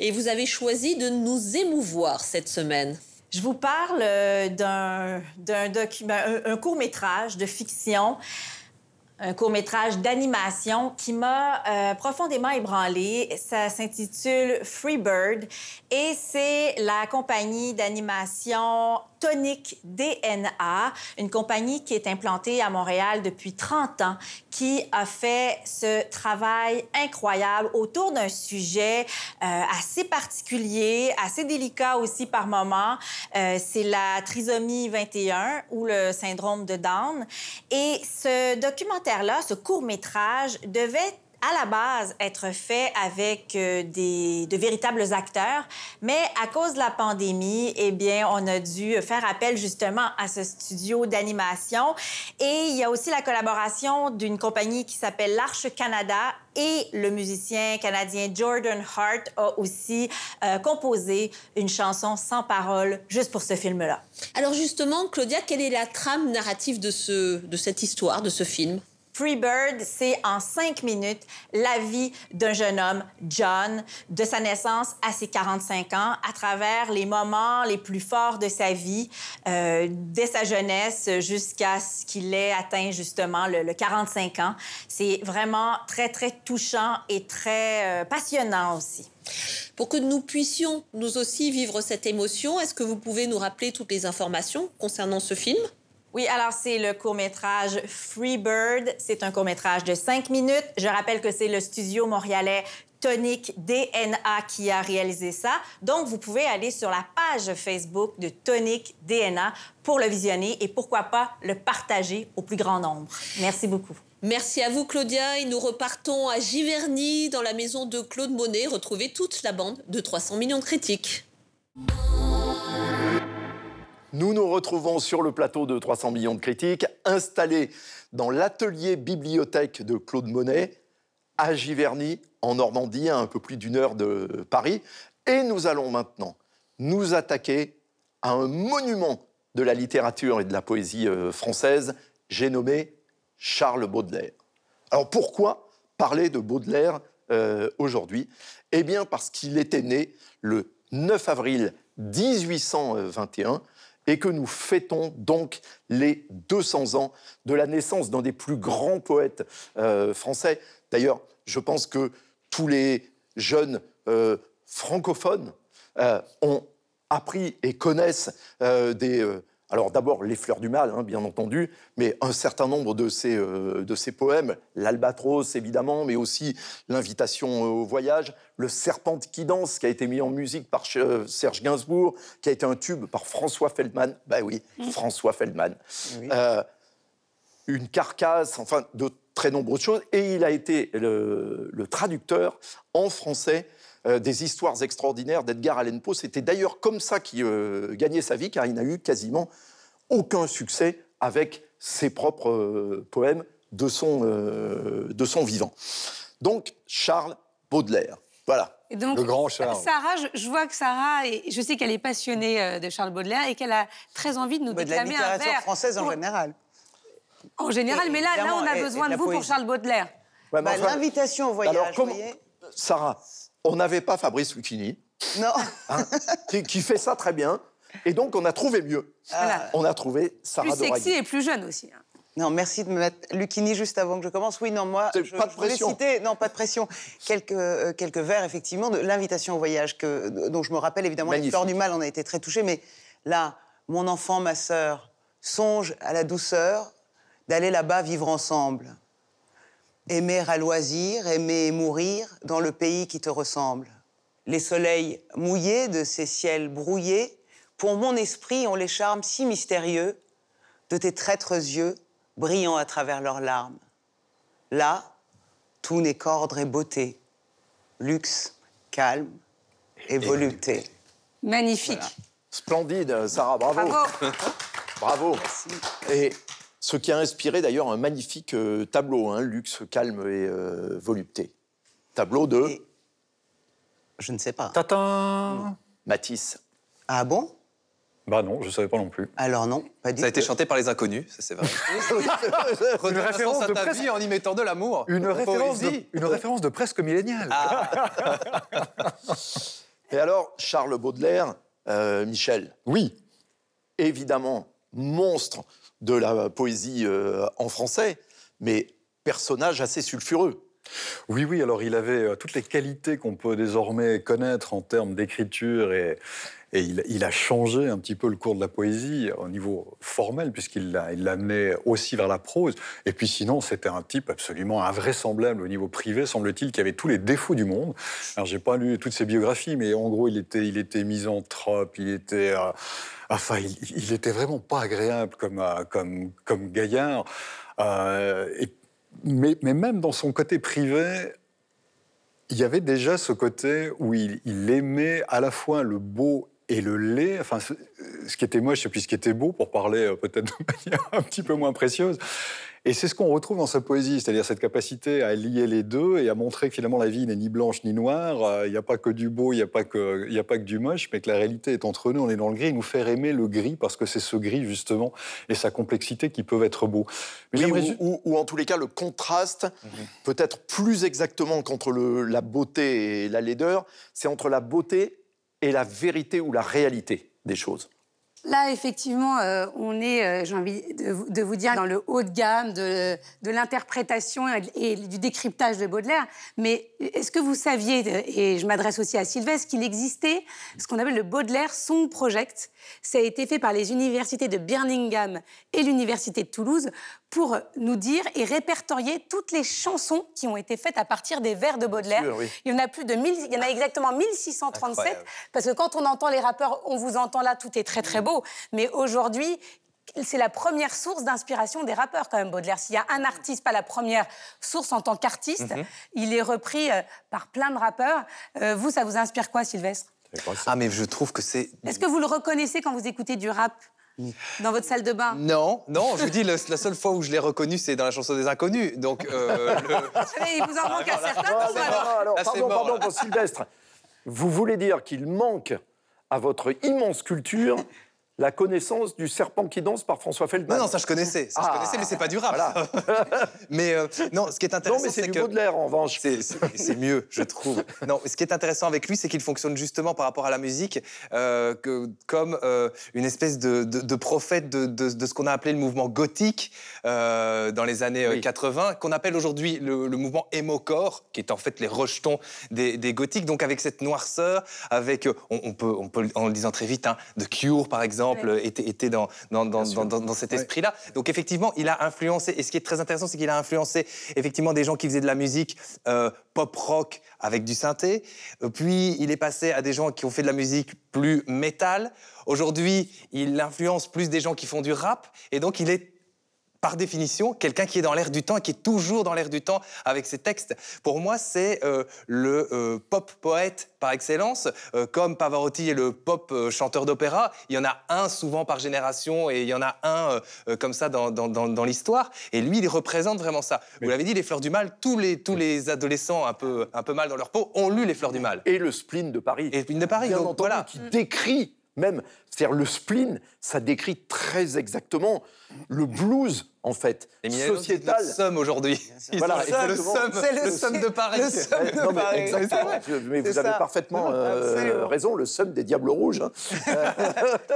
Et vous avez choisi de nous émouvoir cette semaine. Je vous parle euh, d'un document, un, un court-métrage de fiction, un court-métrage d'animation qui m'a euh, profondément ébranlée. Ça s'intitule Freebird et c'est la compagnie d'animation Tonic DNA, une compagnie qui est implantée à Montréal depuis 30 ans, qui a fait ce travail incroyable autour d'un sujet euh, assez particulier, assez délicat aussi par moment. Euh, c'est la trisomie 21 ou le syndrome de Down. Et ce documentaire-là, ce court-métrage, devait à la base être fait avec euh, des, de véritables acteurs, mais à cause de la pandémie, eh bien, on a dû faire appel justement à ce studio d'animation. Et il y a aussi la collaboration d'une compagnie qui s'appelle l'Arche Canada et le musicien canadien Jordan Hart a aussi euh, composé une chanson sans parole juste pour ce film-là. Alors justement, Claudia, quelle est la trame narrative de, ce, de cette histoire, de ce film? Freebird, c'est en cinq minutes la vie d'un jeune homme, John, de sa naissance à ses 45 ans, à travers les moments les plus forts de sa vie, euh, dès sa jeunesse jusqu'à ce qu'il ait atteint justement le, le 45 ans. C'est vraiment très, très touchant et très euh, passionnant aussi. Pour que nous puissions nous aussi vivre cette émotion, est-ce que vous pouvez nous rappeler toutes les informations concernant ce film? Oui, alors c'est le court-métrage Freebird. C'est un court-métrage de cinq minutes. Je rappelle que c'est le studio montréalais Tonic DNA qui a réalisé ça. Donc, vous pouvez aller sur la page Facebook de Tonic DNA pour le visionner et pourquoi pas le partager au plus grand nombre. Merci beaucoup. Merci à vous, Claudia. Et nous repartons à Giverny, dans la maison de Claude Monet, retrouver toute la bande de 300 millions de critiques. Nous nous retrouvons sur le plateau de 300 millions de critiques, installés dans l'atelier bibliothèque de Claude Monet, à Giverny, en Normandie, à un peu plus d'une heure de Paris. Et nous allons maintenant nous attaquer à un monument de la littérature et de la poésie euh, française, j'ai nommé Charles Baudelaire. Alors pourquoi parler de Baudelaire euh, aujourd'hui? Eh bien parce qu'il était né le 9 avril 1821 et que nous fêtons donc les 200 ans de la naissance d'un des plus grands poètes euh, français. D'ailleurs, je pense que tous les jeunes euh, francophones euh, ont appris et connaissent des Alors d'abord les fleurs du mal, hein, bien entendu, mais un certain nombre de ses, euh, de ses poèmes, l'Albatros évidemment, mais aussi l'invitation au voyage, le Serpent qui danse, qui a été mis en musique par euh, Serge Gainsbourg, qui a été un tube par François Feldman. Bah oui, François Feldman. Euh, une carcasse, enfin de très nombreuses choses. Et il a été le, le traducteur en français euh, des histoires extraordinaires d'Edgar Allan Poe. C'était d'ailleurs comme ça qu'il euh, gagnait sa vie, car il n'a eu quasiment aucun succès avec ses propres euh, poèmes de son, euh, de son vivant. Donc, Charles Baudelaire. Voilà. Et donc, Le grand Charles. Sarah, je, je vois que Sarah, est- je sais qu'elle est passionnée de Charles Baudelaire et qu'elle a très envie de nous Mais de la déclamer un littérature vers. française en pour- général. En général, Et mais là, là, on a besoin de vous pour. Charles Baudelaire. Ouais, Bah, enfin, L'invitation au voyage, alors, comment- vous voyez Sarah, on n'avait pas Fabrice Lucchini, Non. hein, qui, qui fait ça très bien. Et donc, on a trouvé mieux. Voilà. On a trouvé Sarah Plus sexy Dorayi. et plus jeune aussi. hein. Non, merci de me mettre Lucchini juste avant que je commence. Oui, non, moi, je, pas de je voulais pression. citer, non, pas de pression, quelques, euh, quelques vers, effectivement, de l'invitation au voyage, que, dont je me rappelle, évidemment, fleurs du mal, on a été très touchés, mais là, mon enfant, ma sœur, songe à la douceur d'aller là-bas vivre ensemble. Aimer à loisir, aimer et mourir dans le pays qui te ressemble. Les soleils mouillés de ces ciels brouillés, pour mon esprit ont les charmes si mystérieux de tes traîtres yeux brillant à travers leurs larmes. Là, tout n'est qu'ordre et beauté, luxe, calme et volupté. Magnifique. Splendide, Sarah, bravo. Bravo. Bravo. Et ce qui a inspiré d'ailleurs un magnifique euh, tableau, hein, luxe, calme et euh, volupté. Tableau de Et- Je ne sais pas. Tatin Matisse. Ah bon? Bah non, je savais pas non plus. Alors non, pas du Ça a été chanté par les inconnus, ça c'est vrai. Redonne un référence à de ta presque- vie en y mettant de l'amour. Une de référence de, poésie. une référence de presque millénial. Et alors, Charles Baudelaire, euh, Michel, Oui, évidemment, monstre de la poésie euh, en français, mais personnage assez sulfureux. Oui, oui, alors il avait euh, toutes les qualités qu'on peut désormais connaître en termes d'écriture et, et il, a changé un petit peu le cours de la poésie au niveau formel puisqu'il l'a il l'a amené aussi vers la prose. Et puis sinon, c'était un type absolument invraisemblable au niveau privé, semble-t-il, qui avait tous les défauts du monde. Alors j'ai pas lu toutes ses biographies, mais en gros, il était, il était misanthrope, il était... euh, Enfin, il, il était vraiment pas agréable comme, euh, gaillard. Euh, mais même dans son côté privé, il y avait déjà ce côté où il, il aimait à la fois le beau et le laid, enfin, ce, qui était moche et puis ce qui était beau, pour parler euh, peut-être de manière un petit peu moins précieuse. Et c'est ce qu'on retrouve dans sa poésie, c'est-à-dire cette capacité à lier les deux et à montrer que finalement la vie n'est ni blanche ni noire, Euh, il n'y a pas que du beau, il n'y a, pas que- il y a pas que du moche, mais que la réalité est entre nous, on est dans le gris, nous faire aimer le gris parce que c'est ce gris justement et sa complexité qui peuvent être beaux. Mais Oui, ou, ju- ou- ou en tous les cas, le contraste, peut-être plus exactement qu'entre la beauté et la laideur, c'est entre la beauté et la vérité ou la réalité des choses. Là, effectivement, euh, on est, euh, j'ai envie de, vous- de vous dire, dans le haut de gamme de, de l'interprétation et, et du décryptage de Baudelaire. Mais est-ce que vous saviez, et je m'adresse aussi à Sylvestre, qu'il existait ce qu'on appelle le Baudelaire Song Project? Ça a été fait par les universités de Birmingham et l'université de Toulouse pour nous dire et répertorier toutes les chansons qui ont été faites à partir des vers de Baudelaire. sûr, oui. Il y en a plus de 1000, il y en a exactement 1637 Incroyable. parce que quand on entend les rappeurs, on vous entend là, tout est très très beau. Mais aujourd'hui, c'est la première source d'inspiration des rappeurs quand même, Baudelaire. S'il y a un artiste, pas la première source en tant qu'artiste, il est repris euh, par plein de rappeurs. Euh, vous, ça vous inspire quoi, Sylvestre? Ah mais je trouve que c'est... Est-ce que vous le reconnaissez quand vous écoutez du rap dans votre salle de bain? Non, non, je vous dis, le- la seule fois où je l'ai reconnu, c'est dans la chanson des inconnus. Donc, euh, le- Il vous en manque certain Ah, mais alors. non, alors, Là, c'est pardon, mort, pardon pour Sylvestre. Vous voulez dire qu'il manque à votre immense culture la connaissance du serpent qui danse par François Feldman Non, non, ça je connaissais, ça je Ah, connaissais, mais c'est pas du rap. voilà. ça. mais euh, non, ce qui est Non, intéressant, mais c'est du que Baudelaire en revanche. c'est- c'est c'est mieux, je trouve. Non, ce qui est intéressant avec lui, c'est qu'il fonctionne justement par rapport à la musique euh, que, comme euh, une espèce de, de- de prophète de, ce qu'on a appelé le mouvement gothique dans les années euh, Oui. 80, qu'on appelle aujourd'hui le, le mouvement émocore, qui est en fait les rejetons des, des gothiques. Donc avec cette noirceur, avec, on, on peut, on peut, en le disant très vite, hein, The Cure par exemple, exemple, était, était dans, dans, dans, dans, dans- dans cet Ouais. esprit-là. Donc effectivement, il a influencé, et ce qui est très intéressant, c'est qu'il a influencé effectivement des gens qui faisaient de la musique euh, pop-rock avec du synthé. Puis il est passé à des gens qui ont fait de la musique plus métal. Aujourd'hui, il influence plus des gens qui font du rap, et donc il est par définition, quelqu'un qui est dans l'air du temps et qui est toujours dans l'air du temps avec ses textes. Pour moi, c'est euh, le euh, pop poète par excellence. Euh, comme Pavarotti est le pop euh, chanteur d'opéra, il y en a un souvent par génération et il y en a un euh, euh, comme ça dans, dans- dans- dans l'histoire. Et lui, il représente vraiment ça. Vous l'avez dit, Les Fleurs du Mal, tous les, tous les adolescents un peu, un peu mal dans leur peau ont lu Les Fleurs du Mal. Et le spleen de Paris. Et Spleen de Paris, Bien donc entendu, voilà. qui décrit même, c'est-à-dire le spleen, ça décrit très exactement le blues, en fait, Et sociétal. le somme aujourd'hui. Voilà, C'est le somme, C'est le le somme de Paris. le somme de Non, mais Paris. exactement. Je- Mais C'est vous avez parfaitement euh, raison, le somme des Diables Rouges. hein.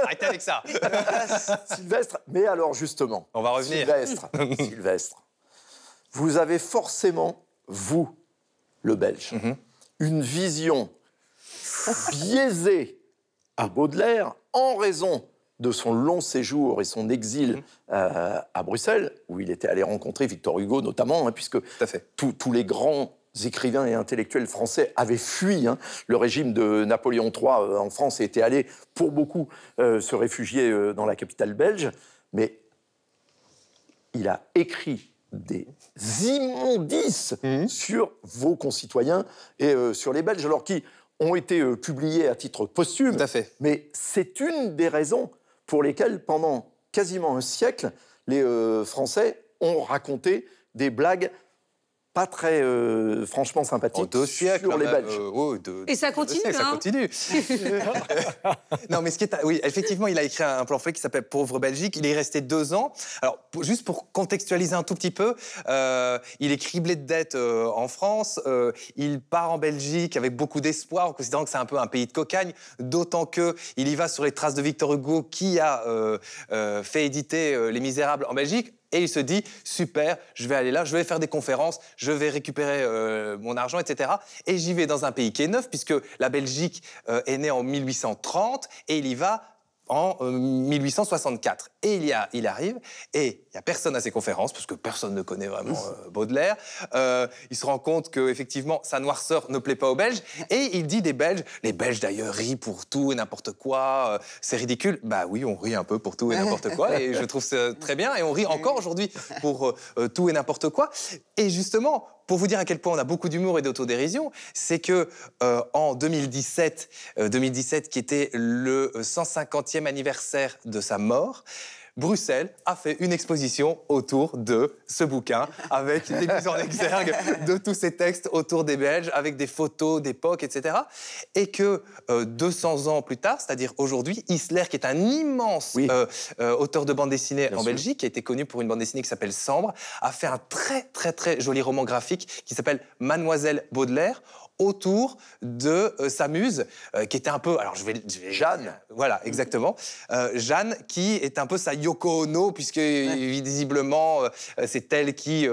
Arrêtez avec ça. Sylvestre, mais alors justement, On va revenir. Sylvestre, Sylvestre, vous avez forcément, vous, le Belge, Mhm. une vision biaisée à Baudelaire en raison de son long séjour et son exil Mhm. euh, à Bruxelles, où il était allé rencontrer Victor Hugo notamment, hein, puisque Tout fait. tous les grands écrivains et intellectuels français avaient fui hein, le régime de Napoléon III euh, en France et étaient allés, pour beaucoup, euh, se réfugier dans la capitale belge. Mais il a écrit des immondices Mhm. sur vos concitoyens et sur les Belges, alors qui ont été euh, publiés à titre posthume. Tout à fait. Mais c'est une des raisons pour lesquelles, pendant quasiment un siècle, les euh, Français ont raconté des blagues pas très, euh, franchement, sympathiques En deux siècles. sur les Belges. euh, oh, Et ça continue, siècles, Ça hein. continue. non, mais ce qui est. Oui, effectivement, il a écrit un pamphlet qui s'appelle Pauvre Belgique. Il est resté deux ans. Alors, pour- juste pour contextualiser un tout petit peu, euh, il est criblé de dettes euh, en France. euh, il part en Belgique avec beaucoup d'espoir, en considérant que c'est un peu un pays de cocagne. D'autant que il y va sur les traces de Victor Hugo, qui a euh, euh, fait éditer euh, Les Misérables en Belgique. Et il se dit, super, je vais aller là, je vais faire des conférences, je vais récupérer euh, mon argent, etc. Et j'y vais dans un pays qui est neuf, puisque la Belgique euh, est née en 1830, et il y va en euh, 1864. Et il, y a, il arrive, et il n'y a personne à ses conférences, parce que personne ne connaît vraiment euh, Baudelaire. Euh, il se rend compte que effectivement sa noirceur ne plaît pas aux Belges, et il dit des Belges, les Belges d'ailleurs rient pour tout et n'importe quoi, euh, c'est ridicule. Bah oui, on rit un peu pour tout et n'importe quoi, et je trouve ça très bien, et on rit encore aujourd'hui pour tout et n'importe quoi. Et justement, pour vous dire à quel point on a beaucoup d'humour et d'autodérision, c'est que euh, en 2017, euh, 2017 qui était le 150e anniversaire de sa mort, Bruxelles a fait une exposition autour de ce bouquin, avec des mises en exergue de tous ces textes autour des Belges, avec des photos d'époque, etc. Et que euh, 200 ans plus tard, c'est-à-dire aujourd'hui, Isler, qui est un immense Oui. euh, euh, auteur de bande dessinée Bien en sûr. Belgique, qui a été connu pour une bande dessinée qui s'appelle Sambre, a fait un très très très joli roman graphique qui s'appelle Mademoiselle Baudelaire autour de euh, sa muse, euh, qui était un peu... Alors je vais... je vais- Jeanne. Voilà, exactement. Euh, Jeanne, qui est un peu sa Yoko Ono, puisque visiblement, euh, c'est elle qui,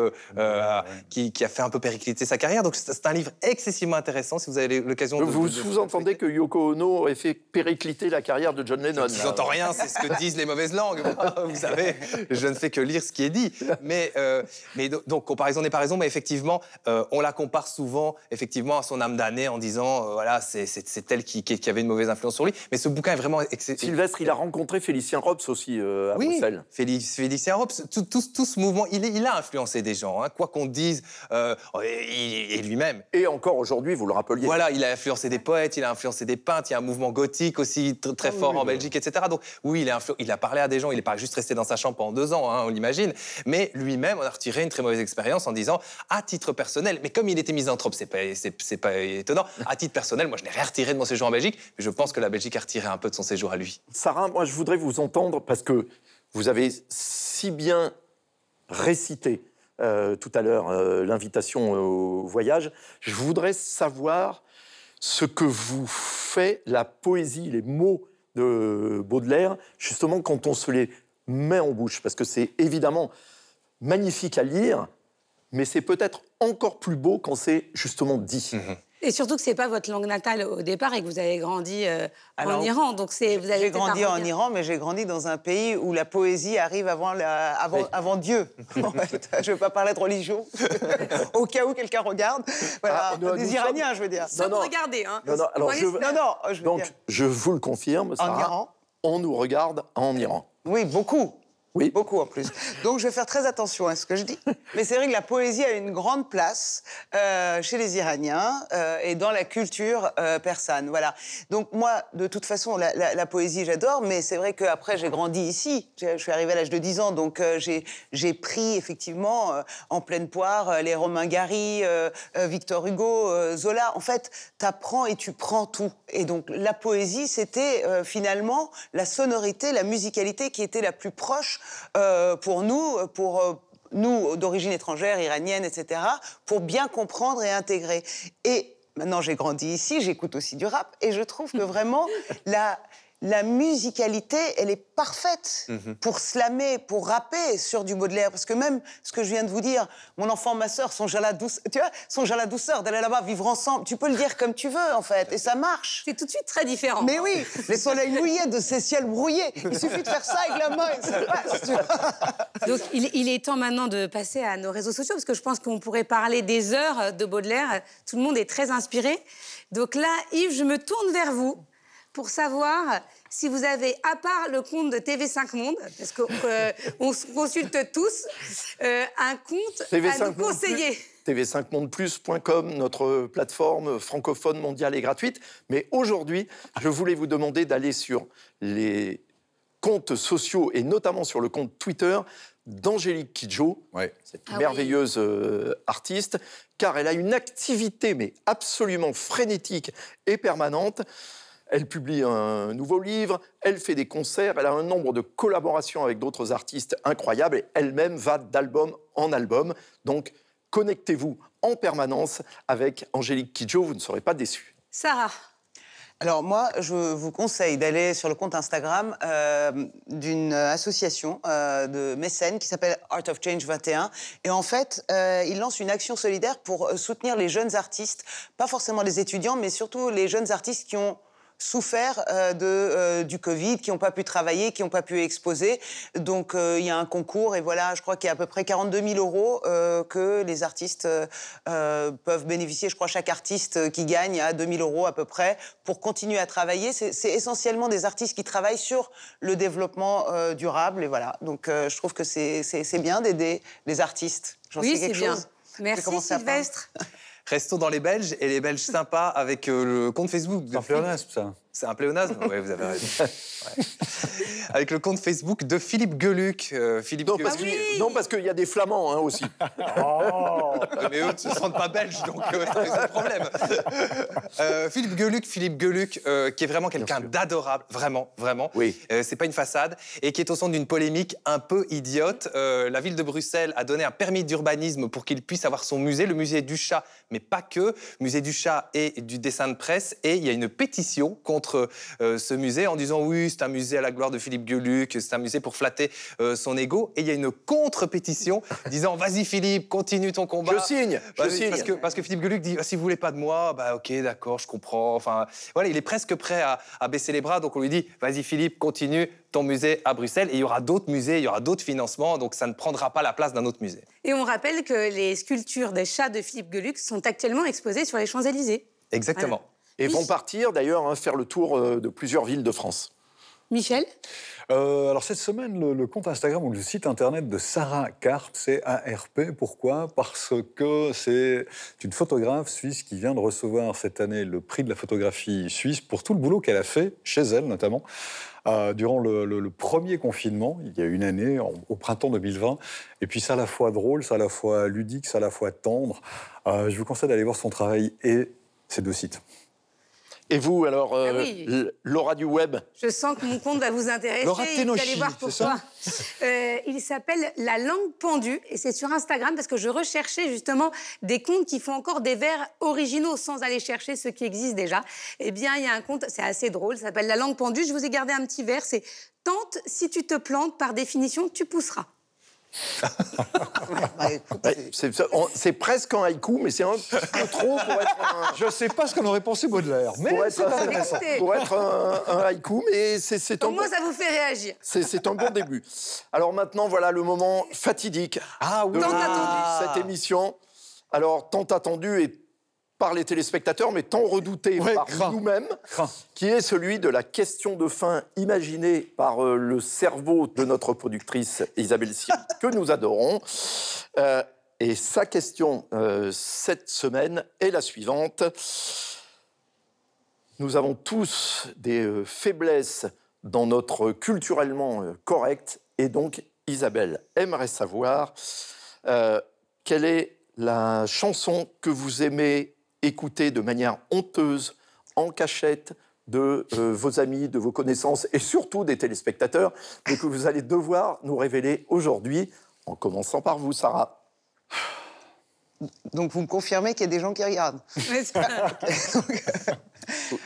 qui, qui a fait un peu péricliter sa carrière. Donc c'est un livre excessivement intéressant, si vous avez l'occasion de... Vous de- de- sous-entendez que Yoko Ono aurait fait péricliter la carrière de John Lennon je n'entends rien, c'est ce que disent les mauvaises langues. Vous savez, je ne fais que lire ce qui est dit. Mais, mais do- donc, comparaison n'est pas raison, mais effectivement, on la compare souvent effectivement à son âme damnée en disant, euh, voilà, c'est- elle qui, qui- qui avait une mauvaise influence sur lui. Mais ce bouquin est vraiment. Sylvestre, il a rencontré Félicien Robs aussi euh, à Oui, Bruxelles. Félic- Félicien Robes, tout, tout- tout ce mouvement, il, a influencé des gens, hein, quoi qu'on dise, euh, et, et lui-même. Et encore aujourd'hui, vous le rappeliez. Voilà, il a influencé des poètes, il a influencé des peintres, il y a un mouvement gothique aussi tr- très fort en Belgique, etc. Donc oui, il a, influ- il a parlé à des gens, il n'est pas juste resté dans sa chambre pendant deux ans, hein, on l'imagine, mais lui-même en a retiré une très mauvaise expérience en disant, à titre personnel, mais comme il était misanthrope, c'est pas, c'est pas étonnant, à titre personnel, moi je n'ai rien retiré de mon séjour en Belgique, mais je pense que la Belgique a retiré un peu de son séjour à lui. Sarah, moi, je voudrais vous entendre parce que vous avez si bien récité euh, tout à l'heure euh, l'invitation au voyage. Je voudrais savoir ce que vous fait la poésie, les mots de Baudelaire, justement quand on se les met en bouche, parce que c'est évidemment magnifique à lire, mais c'est peut-être encore plus beau quand c'est justement dit. Et surtout que c'est pas votre langue natale au départ et que vous avez grandi euh, Alors, en Iran. Donc c'est vous avez J'ai grandi en. Iran, mais j'ai grandi dans un pays où la poésie arrive avant, la- avant, Oui. avant Dieu. En fait, je ne veux pas parler de religion, au cas où quelqu'un regarde. Voilà, Ah, nous- des nous Iraniens, sommes- je veux dire. Sans non. vous regarder, hein. Non, non, alors Voyez, je- c'est- Non, non, je veux Donc, dire. je vous le confirme, Sarah, Iran on nous regarde en Iran. Oui, beaucoup. Oui. Beaucoup en plus. Donc je vais faire très attention à ce que je dis. Mais c'est vrai que la poésie a une grande place euh, chez les Iraniens euh, et dans la culture euh, persane. Voilà. Donc moi, de toute façon, la, la- la poésie, j'adore, mais c'est vrai qu'après, j'ai grandi ici. Je suis arrivée à l'âge de 10 ans, donc euh, j'ai pris effectivement euh, en pleine poire euh, les Romain Gary, Victor Hugo, Zola. En fait, t'apprends et tu prends tout. Et donc la poésie, c'était finalement la sonorité, la musicalité qui était la plus proche euh, pour nous, pour euh, nous d'origine étrangère, iranienne, etc., pour bien comprendre et intégrer. Et maintenant, j'ai grandi ici, j'écoute aussi du rap, et je trouve que vraiment la la musicalité, elle est parfaite pour slammer, pour rapper sur du Baudelaire. Parce que même ce que je viens de vous dire, mon enfant, ma sœur, songent à la douceur, tu vois, à la douceur d'aller là-bas, vivre ensemble. Tu peux le dire comme tu veux, en fait, et ça marche. C'est tout de suite très différent. Mais oui, les soleils mouillés de ces ciels brouillés. Il suffit de faire ça avec la main et ça passe. tu vois. Donc il, il est temps maintenant de passer à nos réseaux sociaux parce que je pense qu'on pourrait parler des heures de Baudelaire. Tout le monde est très inspiré. Donc là, Yves, je me tourne vers vous pour savoir si vous avez, à part le compte de TV5 Monde, parce qu'on se consulte tous, euh, un compte à TV5 nous Monde conseiller. tv5mondeplus.com, notre plateforme francophone mondiale et gratuite. Mais aujourd'hui, je voulais vous demander d'aller sur les comptes sociaux et notamment sur le compte Twitter d'Angélique Kidjo, Ouais. cette Ah oui. merveilleuse euh, artiste, car elle a une activité mais absolument frénétique et permanente. Elle publie un nouveau livre, elle fait des concerts, elle a un nombre de collaborations avec d'autres artistes incroyables et elle-même va d'album en album. Donc, connectez-vous en permanence avec Angélique Kidjo, vous ne serez pas déçus. Sarah, Alors moi, je vous conseille d'aller sur le compte Instagram euh, d'une association euh, de mécènes qui s'appelle Art of Change 21. Et en fait, euh, ils lancent une action solidaire pour euh, soutenir les jeunes artistes, pas forcément les étudiants, mais surtout les jeunes artistes qui ont souffert euh, de, euh, du Covid, qui n'ont pas pu travailler, qui n'ont pas pu exposer. Donc euh, il y a un concours et voilà, je crois qu'il y a à peu près 42 000 euros que les artistes peuvent bénéficier. Je crois chaque artiste qui gagne a 2 000 euros à peu près pour continuer à travailler. C'est essentiellement des artistes qui travaillent sur le développement durable et voilà. Donc je trouve que c'est bien d'aider les artistes. Oui, c'est bien. Merci à. Sylvestre. Restons dans les Belges et les Belges sympas avec euh, le compte Facebook. de ça. C'est un pléonasme Oui, vous avez raison. Ouais. Avec le compte Facebook de Philippe Geluc. Euh, Philippe Non, parce qu'il non, parce qu'il y a des flamands hein, aussi. Mais eux ne se sentent pas belges, donc euh, c'est un problème. Euh, Philippe Geluc, Philippe Geluc, euh, qui est vraiment quelqu'un d'adorable, vraiment, vraiment. Oui. Euh, c'est pas une façade et qui est au centre d'une polémique un peu idiote. Euh, la ville de Bruxelles a donné un permis d'urbanisme pour qu'il puisse avoir son musée, le musée du chat, mais pas que, musée du chat et du dessin de presse. Et il y a une pétition contre euh, ce musée en disant oui, c'est un musée à la gloire de Philippe Geluc, c'est un musée pour flatter euh, son ego. Et il y a une contre-pétition disant vas-y Philippe, continue ton combat. Je signe, je Bah, signe. Parce que, parce que Philippe Geluc dit ah, si vous voulez pas de moi, bah ok, d'accord, je comprends. Enfin, voilà, il est presque prêt à, à baisser les bras. Donc on lui dit vas-y Philippe, continue ton musée à Bruxelles. Et il y aura d'autres musées, il y aura d'autres financements, donc ça ne prendra pas la place d'un autre musée. Et on rappelle que les sculptures des chats de Philippe Geluc sont actuellement exposées sur les Champs-Élysées. Exactement. Et vont partir d'ailleurs hein, faire le tour euh, de plusieurs villes de France. Michel? Euh, alors cette semaine, le, le compte Instagram ou le site internet de Sarah Karp, c'est ARP. Pourquoi? Parce que c'est une photographe suisse qui vient de recevoir cette année le prix de la photographie suisse pour tout le boulot qu'elle a fait, chez elle notamment, euh, durant le, le- le premier confinement, il y a une année, en- au printemps 2020. Et puis c'est à la fois drôle, c'est à la fois ludique, c'est à la fois tendre. Euh, je vous conseille d'aller voir son travail et ces deux sites. Et vous, alors, euh, Ah oui. L- Laura du web Je sens que mon compte va vous intéresser. Laura Tenochi, allez voir pourquoi. Euh, il s'appelle La langue pendue et c'est sur Instagram parce que je recherchais justement des comptes qui font encore des vers originaux sans aller chercher ceux qui existent déjà. Eh bien, il y a un compte, c'est assez drôle, ça s'appelle La langue pendue. Je vous ai gardé un petit vers, c'est Tente, si tu te plantes, par définition, tu pousseras. Bah, c'est- presque un haïku, mais c'est un peu trop pour être un, Je sais pas ce qu'on aurait pensé Baudelaire, mais pour être, c'est intéressant. Écoutez, pour être un, un haïku, mais c'est un, au bon- moins ça vous fait réagir. c'est- un bon début. Alors maintenant, voilà le moment fatidique Ah oui. de Tant attendu. cette émission. Alors, tant attendu et par les téléspectateurs, mais tant redouté Ouais, par nous-mêmes, qui est celui de la question de fin imaginée par euh, le cerveau de notre productrice Isabelle Siri, que nous adorons. Euh, et sa question euh, cette semaine est la suivante. Nous avons tous des faiblesses dans notre culturellement correct, et donc Isabelle aimerait savoir quelle est la chanson que vous aimez écouter de manière honteuse, en cachette, de euh, vos amis, de vos connaissances et surtout des téléspectateurs, mais que vous allez devoir nous révéler aujourd'hui, en commençant par vous, Sarah. Donc vous me confirmez qu'il y a des gens qui regardent. Mais c'est-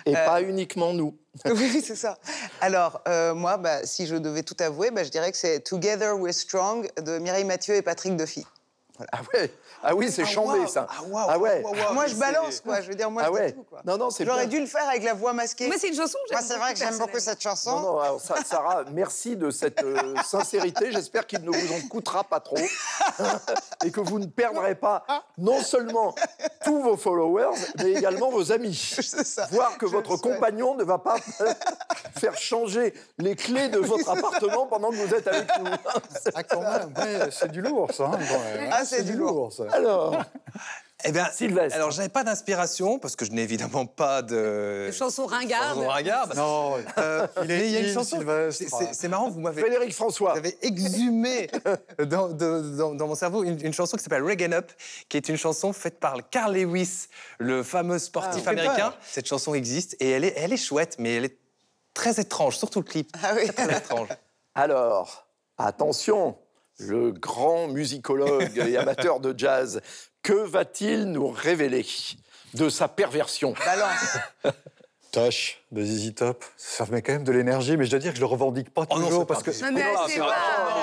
Et pas uniquement nous. oui, c'est ça. Alors, euh, moi, bah, si je devais tout avouer, bah, je dirais que c'est Together We're Strong de Mireille Mathieu et Patrick Duffy. Ah ouais Ah oui, c'est chambé, waouh. ça. Ah, Ah ouais. moi, mais je balance, quoi. Je veux dire, moi, Ah je dis ouais. tout, quoi. Non, non, c'est J'aurais dû le faire avec la voix masquée. Moi, c'est une chanson que j'aime c'est vrai que j'aime beaucoup cette chanson. Non, non, alors, Sa- Sarah, merci de cette euh, sincérité. J'espère qu'il ne vous en coûtera pas trop et que vous ne perdrez pas non seulement tous vos followers, mais également vos amis. Ça. Voir que votre compagnon ne va pas faire changer les clés de votre appartement pendant que vous êtes avec nous. Ah, quand même, ouais, c'est du lourd, ça. hein. Ah, c'est du lourd. ça. Alors, Eh bien, Sylvestre. Alors, j'avais pas d'inspiration parce que je n'ai évidemment pas de. De. Chanson ringarde. Non, Euh, il est mais il y a une chanson. C'est- marrant, vous m'avez. Frédéric François. Vous avez exhumé dans, de- dans- dans mon cerveau une, une chanson qui s'appelle Reagan Up, qui est une chanson faite par Carl Lewis, le fameux sportif Ah, américain. Cette chanson existe et elle est, elle est chouette, mais elle est très étrange, surtout le clip. Ah oui. Très étrange. Alors, attention, le grand musicologue et amateur de jazz, que va-t-il nous révéler de sa perversion? Balance. Tosh de ZZ Top, ça met quand même de l'énergie, mais je dois dire que je le revendique pas Oh toujours parce que. Non, mais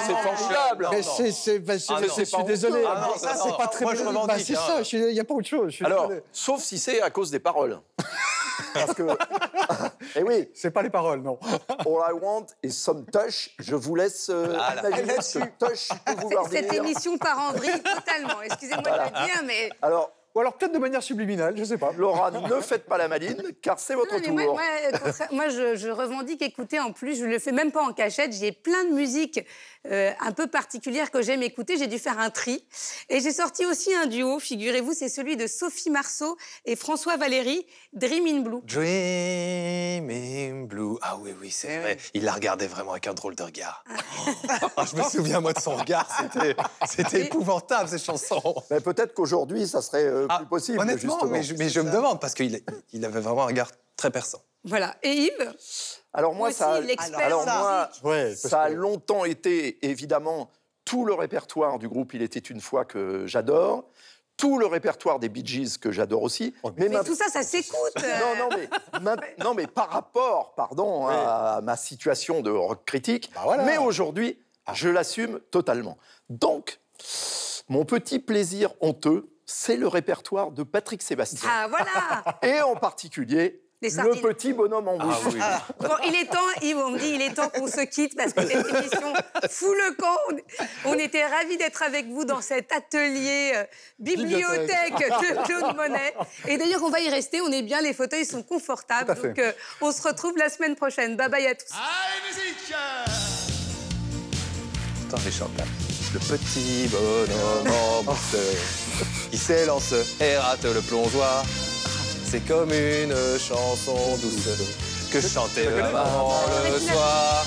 c'est formidable. Mais c'est, bah, Ah je suis désolé. Ah ça, c'est pas très moi, je Bah, revendique, c'est hein. ça, il n'y a pas autre chose. Alors, désolé. sauf si c'est à cause des paroles. Parce que, eh oui, C'est pas les paroles, non. all I want is some touch. Je vous laisse euh, Voilà. imaginer ce touch peut vouloir Cette dire. émission part en vrille totalement. Excusez-moi de le dire, mais. Alors, Ou alors peut-être de manière subliminale, je sais pas. Laura, ne faites pas la maline, car c'est votre Non, tour. moi, moi, moi, je, je revendique écouter en plus, je le fais même pas en cachette. J'ai plein de musiques euh, un peu particulières que j'aime écouter. J'ai dû faire un tri. Et j'ai sorti aussi un duo, figurez-vous, c'est celui de Sophie Marceau et François Valéry, Dream in Blue. Dreaming Blue. Ah oui, oui, c'est vrai. Il la regardait vraiment avec un drôle de regard. Ah, je me souviens, moi, de son regard. C'était, épouvantable, ces chansons. Mais peut-être qu'aujourd'hui, ça serait euh, Ah, plus possible, Honnêtement, justement. mais je, mais je me demande, parce qu'il il avait vraiment un regard très perçant. Voilà. Et Yves? Alors moi, ça, l'expert alors moi, Ouais, ça a longtemps été évidemment tout le répertoire du groupe Il était une fois que j'adore, tout le répertoire des Bee Gees que j'adore aussi. Mais ma- tout ça, ça s'écoute. non, non, mais, ma- non, mais par rapport, pardon, à ma situation de rock critique, Bah voilà. mais aujourd'hui, je l'assume totalement. Donc, mon petit plaisir honteux, c'est le répertoire de Patrick Sébastien. Ah, voilà Et en particulier, Les le petit bonhomme en mousse. Bon, il est temps, Yves, on me dit, il est temps qu'on se quitte parce que cette émission fout le camp. On- était ravis d'être avec vous dans cet atelier euh, bibliothèque de Claude Monet. Et d'ailleurs, on va y rester, on est bien, les fauteuils sont confortables. Donc, euh, on se retrouve la semaine prochaine. Bye bye à tous. Putain, les chanteurs le petit bonhomme en qui s'élance et rate le plongeoir. C'est comme une chanson douce que chantait la maman le soir.